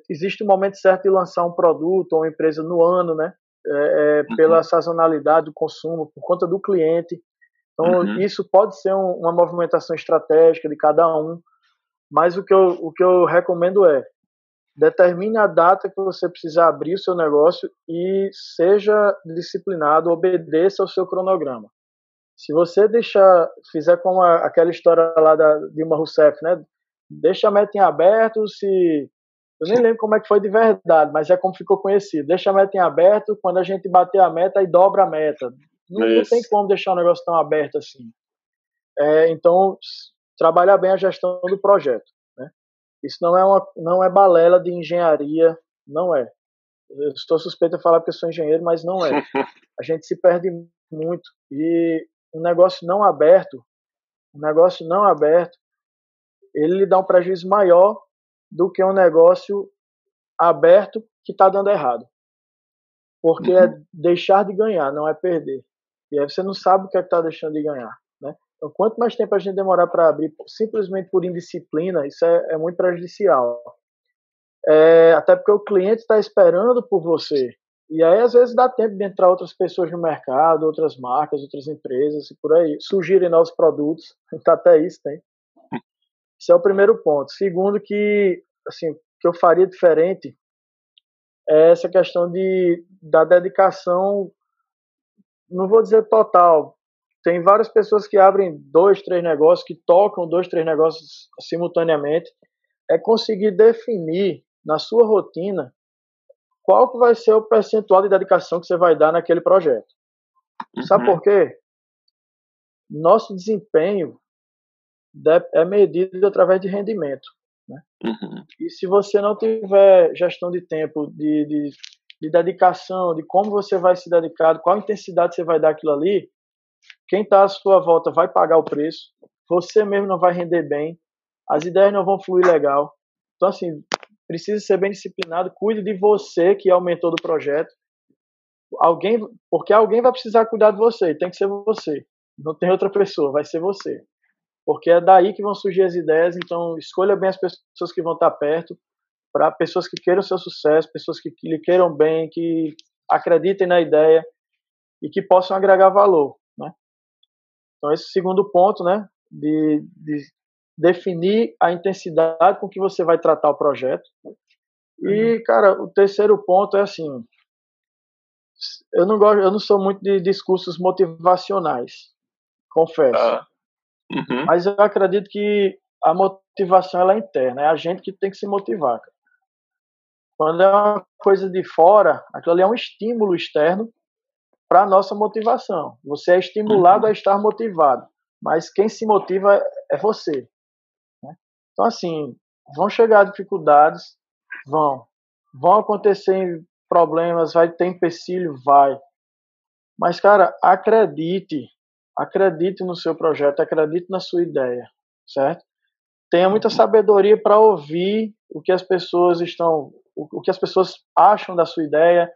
existe um momento certo de lançar um produto ou uma empresa no ano, né? É, é, pela uhum. sazonalidade do consumo, por conta do cliente. Então, uhum. isso pode ser um, uma movimentação estratégica de cada um. Mas o que eu, o que eu recomendo é determine a data que você precisa abrir o seu negócio e seja disciplinado, obedeça ao seu cronograma. Se você deixar, fizer como a, aquela história lá da Dilma Rousseff, né? Deixa a meta em aberto, se eu nem lembro como é que foi de verdade, mas é como ficou conhecido. Deixa a meta em aberto, quando a gente bater a meta, aí dobra a meta. Não, não tem como deixar o negócio tão aberto assim. É, então, trabalhar bem a gestão do projeto. Né? Isso não é, uma, não é balela de engenharia, não é. Eu estou suspeito de falar que eu sou engenheiro, mas não é. A gente se perde muito. E um negócio não aberto, um negócio não aberto, ele lhe dá um prejuízo maior do que um negócio aberto que está dando errado. Porque é uhum. é deixar de ganhar, não é perder. E aí você não sabe o que é está deixando de ganhar. Então, quanto mais tempo a gente demorar para abrir, simplesmente por indisciplina, isso é, é muito prejudicial. É, até porque o cliente está esperando por você. E aí, às vezes, dá tempo de entrar outras pessoas no mercado, outras marcas, outras empresas e por aí. Surgirem novos produtos, até isso tem. Esse é o primeiro ponto. Segundo, que assim, que eu faria diferente é essa questão de, da dedicação, não vou dizer total, tem várias pessoas que abrem dois, três negócios, que tocam dois, três negócios simultaneamente, é conseguir definir na sua rotina qual que vai ser o percentual de dedicação que você vai dar naquele projeto. Uhum. Sabe por quê? Nosso desempenho é medido através de rendimento. Né? Uhum. E se você não tiver gestão de tempo, de, de, de, dedicação, de como você vai se dedicar, qual intensidade você vai dar aquilo ali, quem está à sua volta vai pagar o preço, você mesmo não vai render bem, as ideias não vão fluir legal. Então, assim, precisa ser bem disciplinado, cuide de você que é o mentor do projeto. Alguém, porque alguém vai precisar cuidar de você, tem que ser você. Não tem outra pessoa, vai ser você porque é daí que vão surgir as ideias. Então, escolha bem as pessoas que vão estar perto, para pessoas que queiram seu sucesso, pessoas que, que lhe queiram bem, que acreditem na ideia e que possam agregar valor, né? Então, esse segundo ponto, né, de, de definir a intensidade com que você vai tratar o projeto. E, uhum. cara, o terceiro ponto é assim, eu não gosto, eu não sou muito de discursos motivacionais, confesso. Ah. Uhum. Mas eu acredito que a motivação ela é interna, é a gente que tem que se motivar. Quando é uma coisa de fora, aquilo ali é um estímulo externo para a nossa motivação. Você é estimulado uhum. a estar motivado, mas quem se motiva é você. Né? Então, assim, vão chegar dificuldades, vão. Vão acontecer problemas, vai ter empecilho, vai. Mas, cara, acredite Acredite no seu projeto, acredite na sua ideia, certo? Tenha muita sabedoria para ouvir o que as pessoas estão, o que as pessoas acham da sua ideia.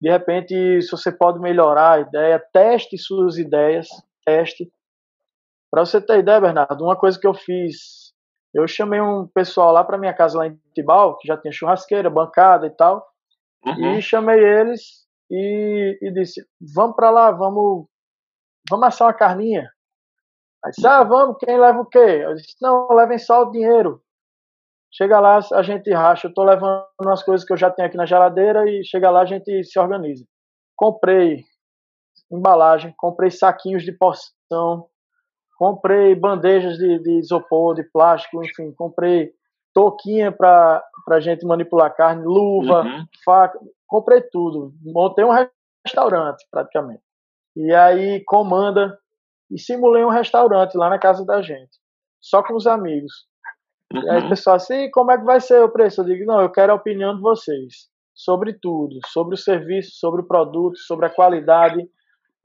De repente, se você pode melhorar a ideia, teste suas ideias, teste. Para você ter ideia, Bernardo, uma coisa que eu fiz, eu chamei um pessoal lá para minha casa lá em Tibau, que já tinha churrasqueira, bancada e tal, uhum. e chamei eles e, e disse: vamos para lá, vamos vamos assar uma carninha. Aí disse, ah, vamos, quem leva o quê? Eu disse, não, levem só o dinheiro. Chega lá, a gente racha. Eu tô levando umas coisas que eu já tenho aqui na geladeira e chega lá, a gente se organiza. Comprei embalagem, comprei saquinhos de porção, comprei bandejas de, de isopor, de plástico, enfim, comprei touquinha para a gente manipular carne, luva, uhum. faca, comprei tudo. Montei um restaurante, praticamente. E aí comanda e simulei um restaurante lá na casa da gente, só com os amigos. Uhum. E aí o uhum. pessoal assim, como é que vai ser o preço? Eu digo, não, eu quero a opinião de vocês sobre tudo, sobre o serviço, sobre o produto, sobre a qualidade,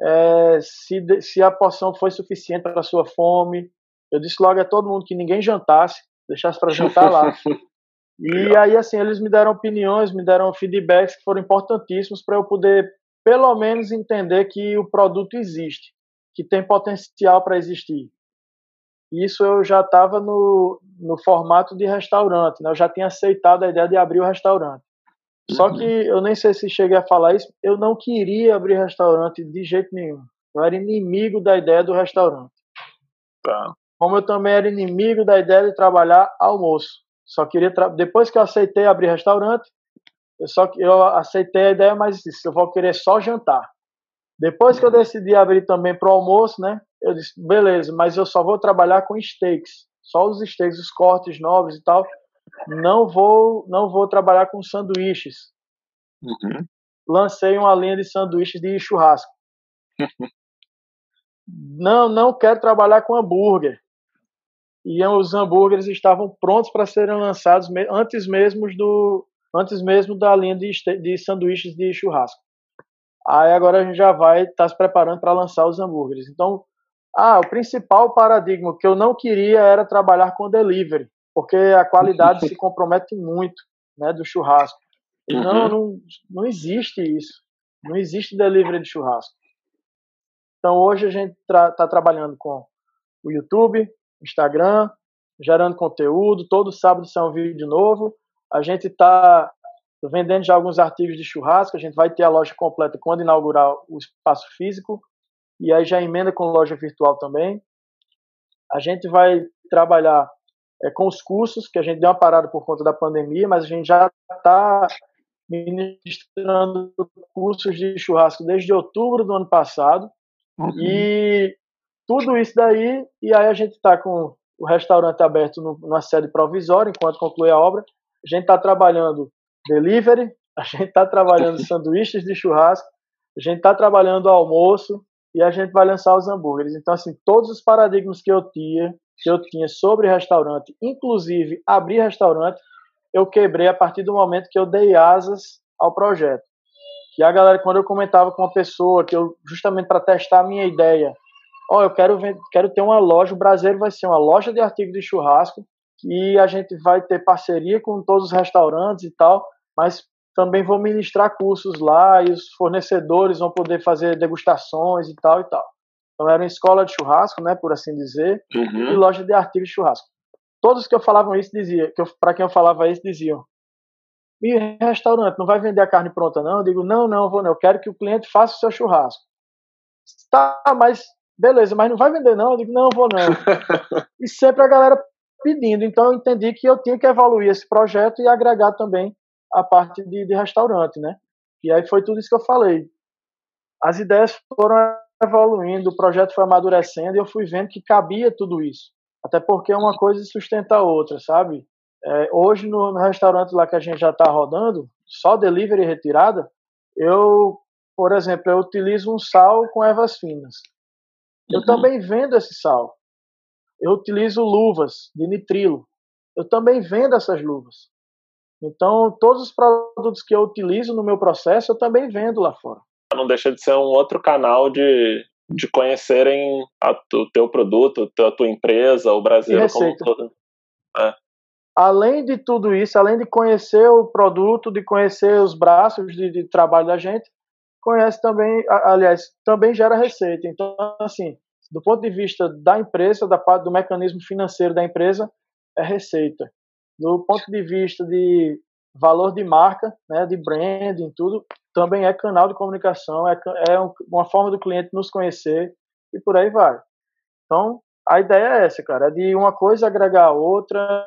é, se, se a porção foi suficiente para a sua fome. Eu disse logo a todo mundo que ninguém jantasse, deixasse para jantar lá. E aí, assim, eles me deram opiniões, me deram feedbacks que foram importantíssimos para eu poder pelo menos entender que o produto existe, que tem potencial para existir. Isso eu já estava no, no formato de restaurante, né? eu já tinha aceitado a ideia de abrir o restaurante. Só uhum. que eu nem sei se cheguei a falar isso, eu não queria abrir restaurante de jeito nenhum. Eu era inimigo da ideia do restaurante. Tá. Como eu também era inimigo da ideia de trabalhar almoço. Só queria depois que eu aceitei abrir restaurante, eu só eu aceitei a ideia, mas disse, eu vou querer só jantar. Depois que eu decidi abrir também para o almoço, né? Eu disse, beleza, mas eu só vou trabalhar com steaks, só os steaks, os cortes novos e tal. Não vou, não vou trabalhar com sanduíches. Uhum. Lancei uma linha de sanduíches de churrasco. não, não quero trabalhar com hambúrguer. E os hambúrgueres estavam prontos para serem lançados antes mesmo do, antes mesmo da linha de, de sanduíches de churrasco. Aí agora a gente já vai estar tá se preparando para lançar os hambúrgueres. Então, ah, o principal paradigma que eu não queria era trabalhar com delivery, porque a qualidade se compromete muito, né, do churrasco. E uhum. não, não, não existe isso. Não existe delivery de churrasco. Então hoje a gente está tra trabalhando com o YouTube, Instagram, gerando conteúdo. Todo sábado sai um vídeo novo. A gente está vendendo já alguns artigos de churrasco, a gente vai ter a loja completa quando inaugurar o espaço físico, e aí já emenda com loja virtual também. A gente vai trabalhar é, com os cursos, que a gente deu uma parada por conta da pandemia, mas a gente já está ministrando cursos de churrasco desde outubro do ano passado. Uhum. E tudo isso daí, e aí a gente está com o restaurante aberto numa sede provisória enquanto conclui a obra. A gente está trabalhando delivery, a gente está trabalhando sanduíches de churrasco, a gente está trabalhando almoço e a gente vai lançar os hambúrgueres. Então, assim, todos os paradigmas que eu tinha, que eu tinha sobre restaurante, inclusive abrir restaurante, eu quebrei a partir do momento que eu dei asas ao projeto. E a galera, quando eu comentava com uma pessoa, que eu, justamente para testar a minha ideia, ó, oh, eu quero, quero ter uma loja, o Brasileiro vai ser uma loja de artigos de churrasco, e a gente vai ter parceria com todos os restaurantes e tal, mas também vou ministrar cursos lá e os fornecedores vão poder fazer degustações e tal e tal. Então era uma escola de churrasco, né, por assim dizer, uhum. e loja de artigos de churrasco. Todos que eu falava isso diziam, que para quem eu falava isso diziam: "E restaurante não vai vender a carne pronta não?" Eu digo: "Não, não, vou não. Eu quero que o cliente faça o seu churrasco." Tá, mas beleza, mas não vai vender não? Eu digo: "Não, vou não." e sempre a galera pedindo. Então eu entendi que eu tinha que evoluir esse projeto e agregar também a parte de, de restaurante, né? E aí foi tudo isso que eu falei. As ideias foram evoluindo, o projeto foi amadurecendo e eu fui vendo que cabia tudo isso. Até porque uma coisa sustenta a outra, sabe? É, hoje no, no, restaurante lá que a gente já está rodando, só delivery e retirada, eu, por exemplo, eu utilizo um sal com ervas finas. Eu uhum. também vendo esse sal. Eu utilizo luvas de nitrilo. Eu também vendo essas luvas. Então, todos os produtos que eu utilizo no meu processo, eu também vendo lá fora.
Não deixa de ser um outro canal de, de conhecerem a, o teu produto, a tua empresa, o Brasil como um todo. É.
Além de tudo isso, além de conhecer o produto, de conhecer os braços de, de trabalho da gente, conhece também, aliás, também gera receita. Então, assim, do ponto de vista da empresa, da parte do mecanismo financeiro da empresa, é receita do ponto de vista de valor de marca, né, de branding, tudo, também é canal de comunicação, é, é uma forma do cliente nos conhecer e por aí vai. Então, a ideia é essa, cara, é de uma coisa agregar a outra.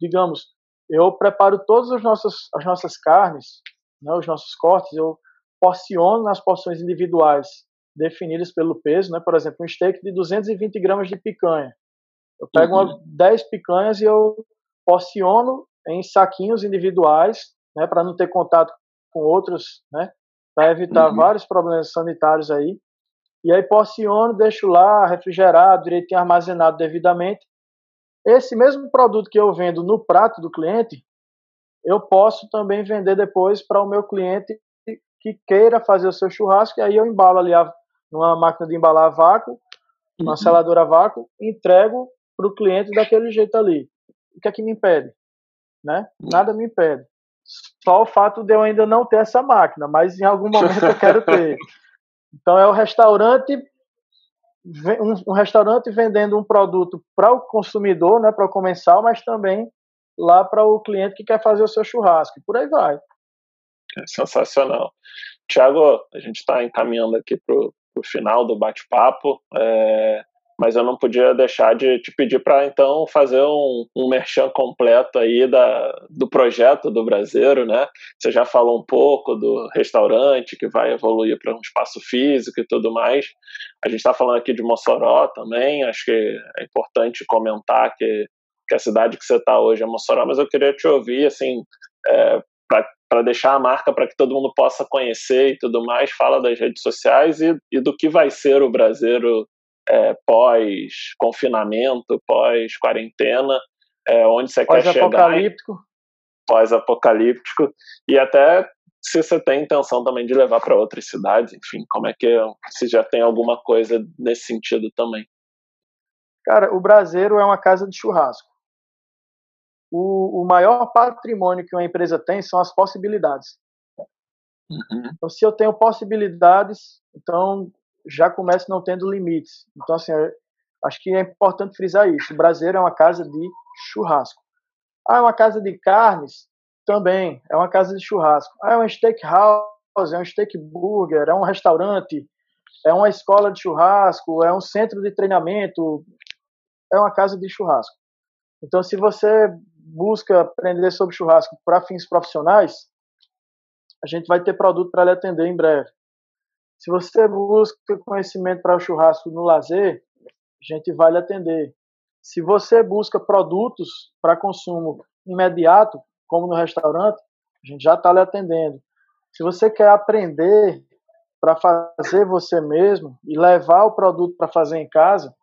Digamos, eu preparo todas as nossas, as nossas carnes, né, os nossos cortes, eu porciono nas porções individuais definidas pelo peso, né? Por exemplo, um steak de 220 gramas de picanha. Eu pego uhum. uma, 10 picanhas e eu porciono em saquinhos individuais, né, para não ter contato com outros, né, para evitar uhum. vários problemas sanitários aí. E aí porciono, deixo lá refrigerado, direitinho armazenado devidamente. Esse mesmo produto que eu vendo no prato do cliente, eu posso também vender depois para o meu cliente que queira fazer o seu churrasco, e aí eu embalo ali a, numa máquina de embalar a vácuo, uma uhum. seladora a vácuo, entrego para o cliente daquele jeito ali o que é que me impede? Né? Nada me impede. Só o fato de eu ainda não ter essa máquina, mas em algum momento eu quero ter. Então é o restaurante um, um restaurante vendendo um produto para o consumidor, né, para o comensal, mas também lá para o cliente que quer fazer o seu churrasco. E por aí vai.
É sensacional. Tiago, a gente está encaminhando aqui para o final do bate-papo. É, mas eu não podia deixar de te pedir para então fazer um, um merchan completo aí da, do projeto do Brasileiro, né? Você já falou um pouco do restaurante que vai evoluir para um espaço físico e tudo mais. A gente está falando aqui de Mossoró também, acho que é importante comentar que, que a cidade que você está hoje é Mossoró, mas eu queria te ouvir, assim, é, para deixar a marca para que todo mundo possa conhecer e tudo mais, fala das redes sociais e, e do que vai ser o Brasileiro é, pós-confinamento, pós-quarentena, é, onde você quer chegar.
Pós-apocalíptico.
Pós-apocalíptico. E até se você tem intenção também de levar para outras cidades, enfim, como é que se já tem alguma coisa nesse sentido também.
Cara, o Brasileiro é uma casa de churrasco. O, o maior patrimônio que uma empresa tem são as possibilidades. Uhum. Então, se eu tenho possibilidades, então já começa não tendo limites. Então, assim, acho que é importante frisar isso. O brasileiro é uma casa de churrasco. Ah, é uma casa de carnes? Também, é uma casa de churrasco. Ah, é um steakhouse, é um steak burger, é um restaurante, é uma escola de churrasco, é um centro de treinamento, é uma casa de churrasco. Então, se você busca aprender sobre churrasco para fins profissionais, a gente vai ter produto para lhe atender em breve. Se você busca conhecimento para o churrasco no lazer, a gente vai lhe atender. Se você busca produtos para consumo imediato, como no restaurante, a gente já está lhe atendendo. Se você quer aprender para fazer você mesmo e levar o produto para fazer em casa,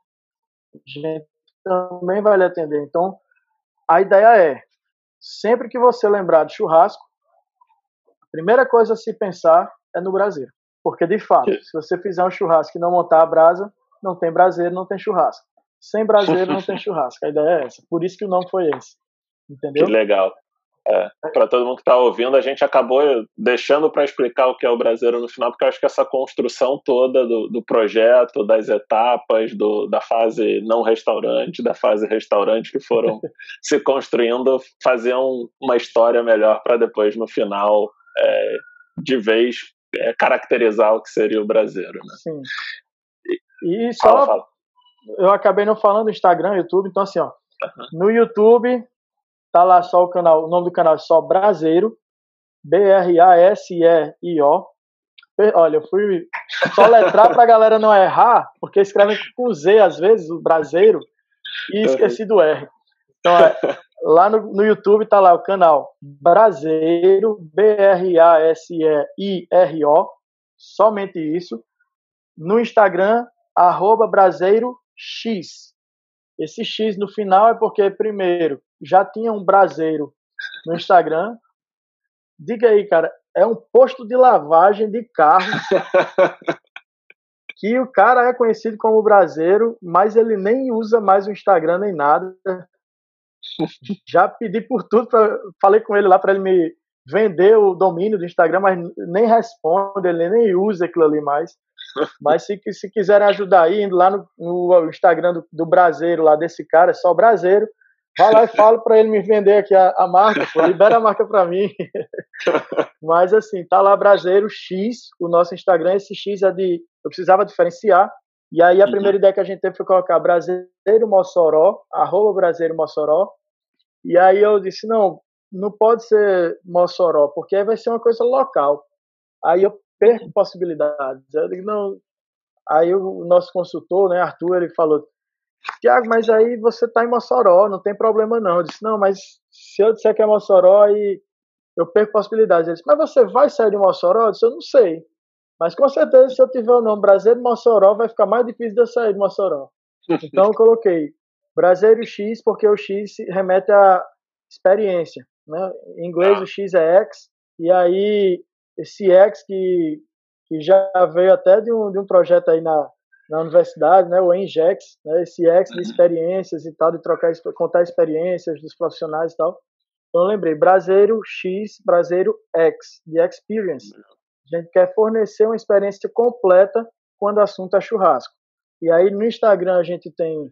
a gente também vai lhe atender. Então, a ideia é, sempre que você lembrar de churrasco, a primeira coisa a se pensar é no braseiro. Porque, de fato, se você fizer um churrasco e não montar a brasa, não tem braseiro, não tem churrasco. Sem braseiro não tem churrasco. A ideia é essa. Por isso que o nome foi esse. Entendeu?
Que legal. É, para todo mundo que está ouvindo, a gente acabou deixando para explicar o que é o Brasileiro no final, porque eu acho que essa construção toda do, do projeto, das etapas, do, da fase não restaurante, da fase restaurante que foram se construindo, faziam uma história melhor para depois, no final, é, de vez, é, caracterizar o que seria o brasileiro. Né?
Sim. E, e só. Fala, fala. Eu acabei não falando do Instagram, YouTube, então assim, ó. Uhum. No YouTube, Tá lá só o canal, o nome do canal é só Braseiro, B-R-A-S-E-I-O. Olha, eu fui só letrar pra galera não errar, porque escrevem com Z às vezes, o Braseiro, e esqueci do R. Então, é, lá no, no YouTube tá lá o canal Braseiro, B-R-A-S-E-I-R-O, somente isso. No Instagram, arroba Braseiro X. Esse X no final é porque, primeiro, já tinha um braseiro no Instagram. Diga aí, cara, é um posto de lavagem de carro que o cara é conhecido como braseiro, mas ele nem usa mais o Instagram nem nada. Já pedi por tudo, pra, falei com ele lá para ele me vender o domínio do Instagram, mas nem responde, ele nem usa aquilo ali mais. Mas se, se quiserem ajudar aí, indo lá no, no Instagram do, do Braseiro, lá desse cara, é só Braseiro, vai lá e fala para ele me vender aqui a, a marca, pô, libera a marca para mim. Mas assim, tá lá Braseiro X, o nosso Instagram, esse X é de. Eu precisava diferenciar. E aí a uhum. primeira ideia que a gente teve foi colocar Brasileiro Mossoró, arroba Brasileiro Mossoró. E aí eu disse, não, não pode ser Mossoró, porque aí vai ser uma coisa local. Aí eu perco possibilidades. Eu digo, não. Aí o nosso consultor, né, Arthur, ele falou, Tiago, mas aí você está em Mossoró, não tem problema não. Eu disse, não, mas se eu disser que é Mossoró e eu perco possibilidades. Ele disse, mas você vai sair de Mossoró? Eu disse, eu não sei. Mas com certeza, se eu tiver o nome Brasileiro Mossoró, vai ficar mais difícil de eu sair de Mossoró. Então eu coloquei Brasileiro X, porque o X remete à experiência. Né? Em inglês, ah. o X é X, e aí esse X que, que já veio até de um, de um projeto aí na, na universidade, né, o ENGEX, né, esse X de experiências e tal, de trocar, contar experiências dos profissionais e tal. Então eu lembrei, Brasileiro X, Brasileiro X, de Experience. A gente quer fornecer uma experiência completa quando o assunto é churrasco. E aí no Instagram a gente tem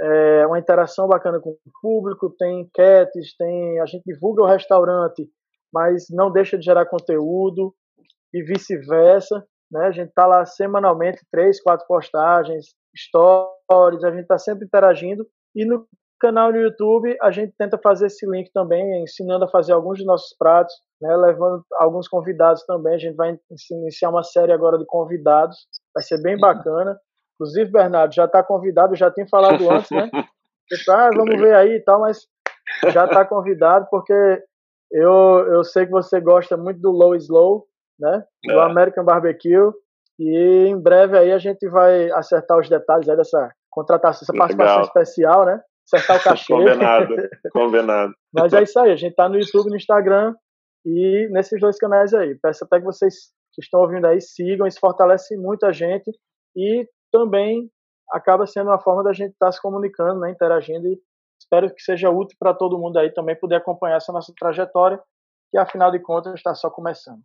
é, uma interação bacana com o público, tem enquetes, tem, a gente divulga o restaurante, mas não deixa de gerar conteúdo e vice-versa. Né? A gente está lá semanalmente, três, quatro postagens, stories, a gente está sempre interagindo. E no canal no YouTube a gente tenta fazer esse link também, ensinando a fazer alguns dos nossos pratos, né? levando alguns convidados também. A gente vai iniciar uma série agora de convidados, vai ser bem bacana. Inclusive, Bernardo, já está convidado, já tinha falado antes, né? Ah, vamos ver aí e tal, mas já está convidado porque eu, eu sei que você gosta muito do Low Slow, né? É. Do American Barbecue. E em breve aí a gente vai acertar os detalhes aí dessa contratação, essa participação Legal. especial, né? Acertar o cachê.
Combinado, combinado.
Mas é isso aí, a gente tá no YouTube, no Instagram e nesses dois canais aí. Peço até que vocês que estão ouvindo aí sigam, isso fortalece muito a gente e também acaba sendo uma forma da gente estar tá se comunicando, né, interagindo e espero que seja útil para todo mundo aí também poder acompanhar essa nossa trajetória, que afinal de contas está só começando.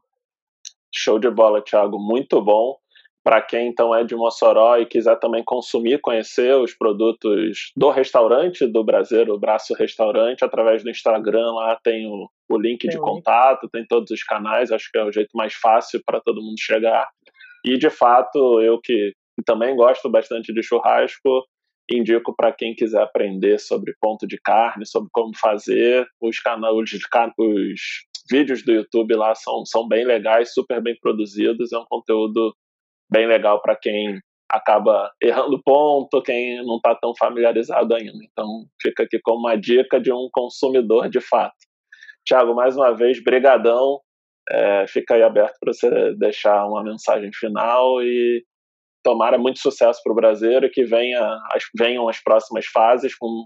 Show de bola, Thiago, muito bom. Para quem então é de Mossoró e quiser também consumir, conhecer os produtos do restaurante do Brasil, o Braço Restaurante, através do Instagram, lá tem o, o link tem de contato, tem todos os canais, acho que é o jeito mais fácil para todo mundo chegar. E de fato, eu que também gosto bastante de churrasco, indico para quem quiser aprender sobre ponto de carne, sobre como fazer. Os canais, os, os vídeos do YouTube lá são, são bem legais, super bem produzidos. É um conteúdo bem legal para quem acaba errando ponto, quem não está tão familiarizado ainda. Então, fica aqui como uma dica de um consumidor de fato. Tiago, mais uma vez, brigadão. É, fica aí aberto para você deixar uma mensagem final e tomara muito sucesso para o brasileiro e que venha, as, venham as próximas fases com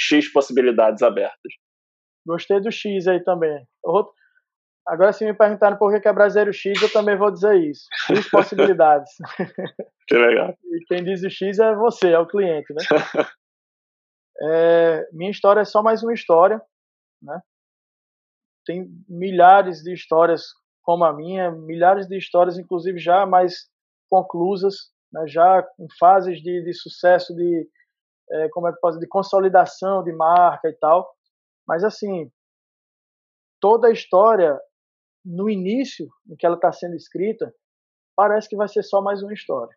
X possibilidades abertas.
Gostei do X aí também. Agora, se me perguntarem por que é brasileiro X, eu também vou dizer isso. X possibilidades.
Que legal.
E quem diz o X é você, é o cliente, né? é, minha história é só mais uma história, né? Tem milhares de histórias como a minha, milhares de histórias, inclusive já mais conclusas, né, já em fases de, de sucesso, de é, como é que posso de consolidação de marca e tal. Mas assim, toda a história no início em que ela está sendo escrita parece que vai ser só mais uma história.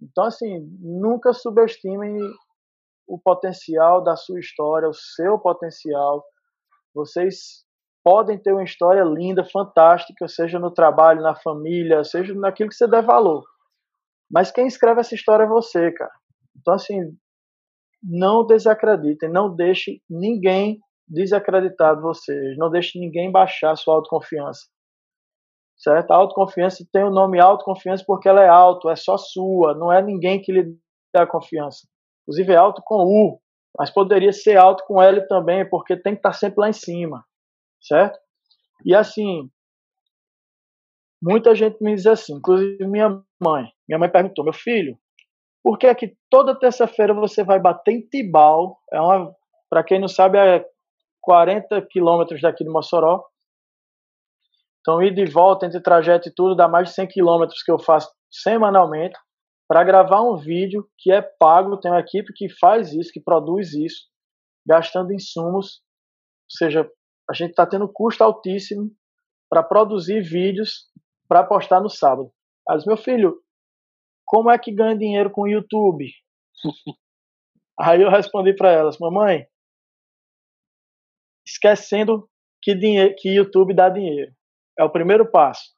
Então assim, nunca subestimem o potencial da sua história, o seu potencial. Vocês podem ter uma história linda, fantástica, seja no trabalho, na família, seja naquilo que você der valor. Mas quem escreve essa história é você, cara. Então, assim, não desacreditem, não deixe ninguém desacreditar de vocês, não deixe ninguém baixar a sua autoconfiança. Certo? A autoconfiança tem o nome autoconfiança porque ela é auto, é só sua, não é ninguém que lhe dá confiança. Inclusive é auto com U, mas poderia ser alto com L também, porque tem que estar sempre lá em cima, certo? E assim, muita gente me diz assim, inclusive minha mãe. Minha mãe perguntou, meu filho, por que é que toda terça-feira você vai bater em Tibau? É uma, para quem não sabe, é 40 quilômetros daqui de Mossoró. Então, ir de volta entre trajeto e tudo dá mais de 100 quilômetros que eu faço semanalmente para gravar um vídeo que é pago. Tem uma equipe que faz isso, que produz isso, gastando insumos. Ou seja, a gente está tendo custo altíssimo para produzir vídeos para postar no sábado. Disse, meu filho, como é que ganha dinheiro com o YouTube? Aí eu respondi para elas, mamãe, esquecendo que, dinheiro, que YouTube dá dinheiro. É o primeiro passo.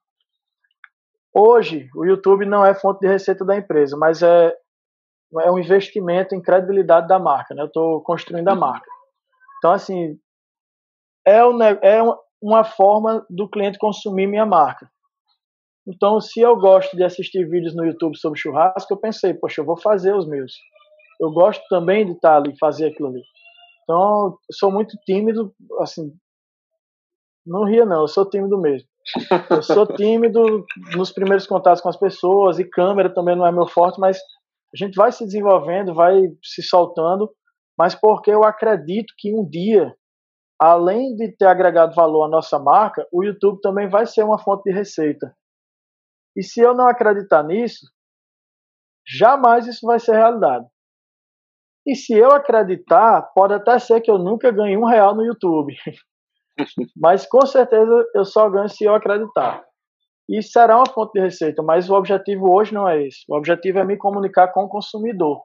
Hoje, o YouTube não é fonte de receita da empresa, mas é, é um investimento em credibilidade da marca. Né? Eu estou construindo a marca. Então, assim, é, um, é uma forma do cliente consumir minha marca. Então, se eu gosto de assistir vídeos no YouTube sobre churrasco, eu pensei, poxa, eu vou fazer os meus. Eu gosto também de estar ali, fazer aquilo ali. Então, eu sou muito tímido, assim, não ria não, eu sou tímido mesmo. Eu sou tímido nos primeiros contatos com as pessoas, e câmera também não é meu forte, mas a gente vai se desenvolvendo, vai se soltando, mas porque eu acredito que um dia, além de ter agregado valor à nossa marca, o YouTube também vai ser uma fonte de receita. E se eu não acreditar nisso, jamais isso vai ser realidade. E se eu acreditar, pode até ser que eu nunca ganhe um real no YouTube. mas com certeza eu só ganho se eu acreditar. E será uma fonte de receita, mas o objetivo hoje não é esse. O objetivo é me comunicar com o consumidor.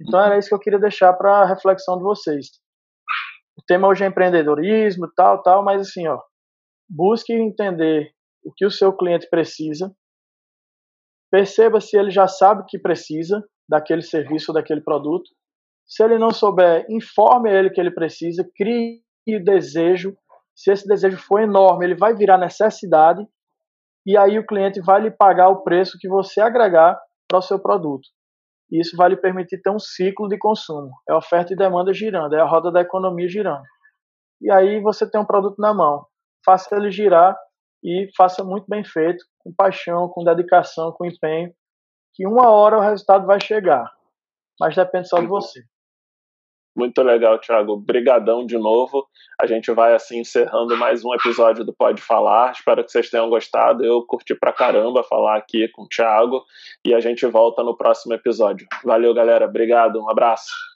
Então era isso que eu queria deixar para a reflexão de vocês. O tema hoje é empreendedorismo, tal, tal, mas assim, ó, busque entender o que o seu cliente precisa Perceba se ele já sabe que precisa daquele serviço ou daquele produto. Se ele não souber, informe ele que ele precisa, crie o desejo. Se esse desejo for enorme, ele vai virar necessidade e aí o cliente vai lhe pagar o preço que você agregar para o seu produto. E isso vai lhe permitir ter um ciclo de consumo. É oferta e demanda girando, é a roda da economia girando. E aí você tem um produto na mão. Faça ele girar e faça muito bem feito, com paixão, com dedicação, com empenho, que uma hora o resultado vai chegar, mas depende só de você.
Muito legal, Thiago. Obrigadão de novo. A gente vai assim encerrando mais um episódio do Pode Falar. Espero que vocês tenham gostado. Eu curti pra caramba falar aqui com o Thiago e a gente volta no próximo episódio. Valeu, galera. Obrigado. Um abraço.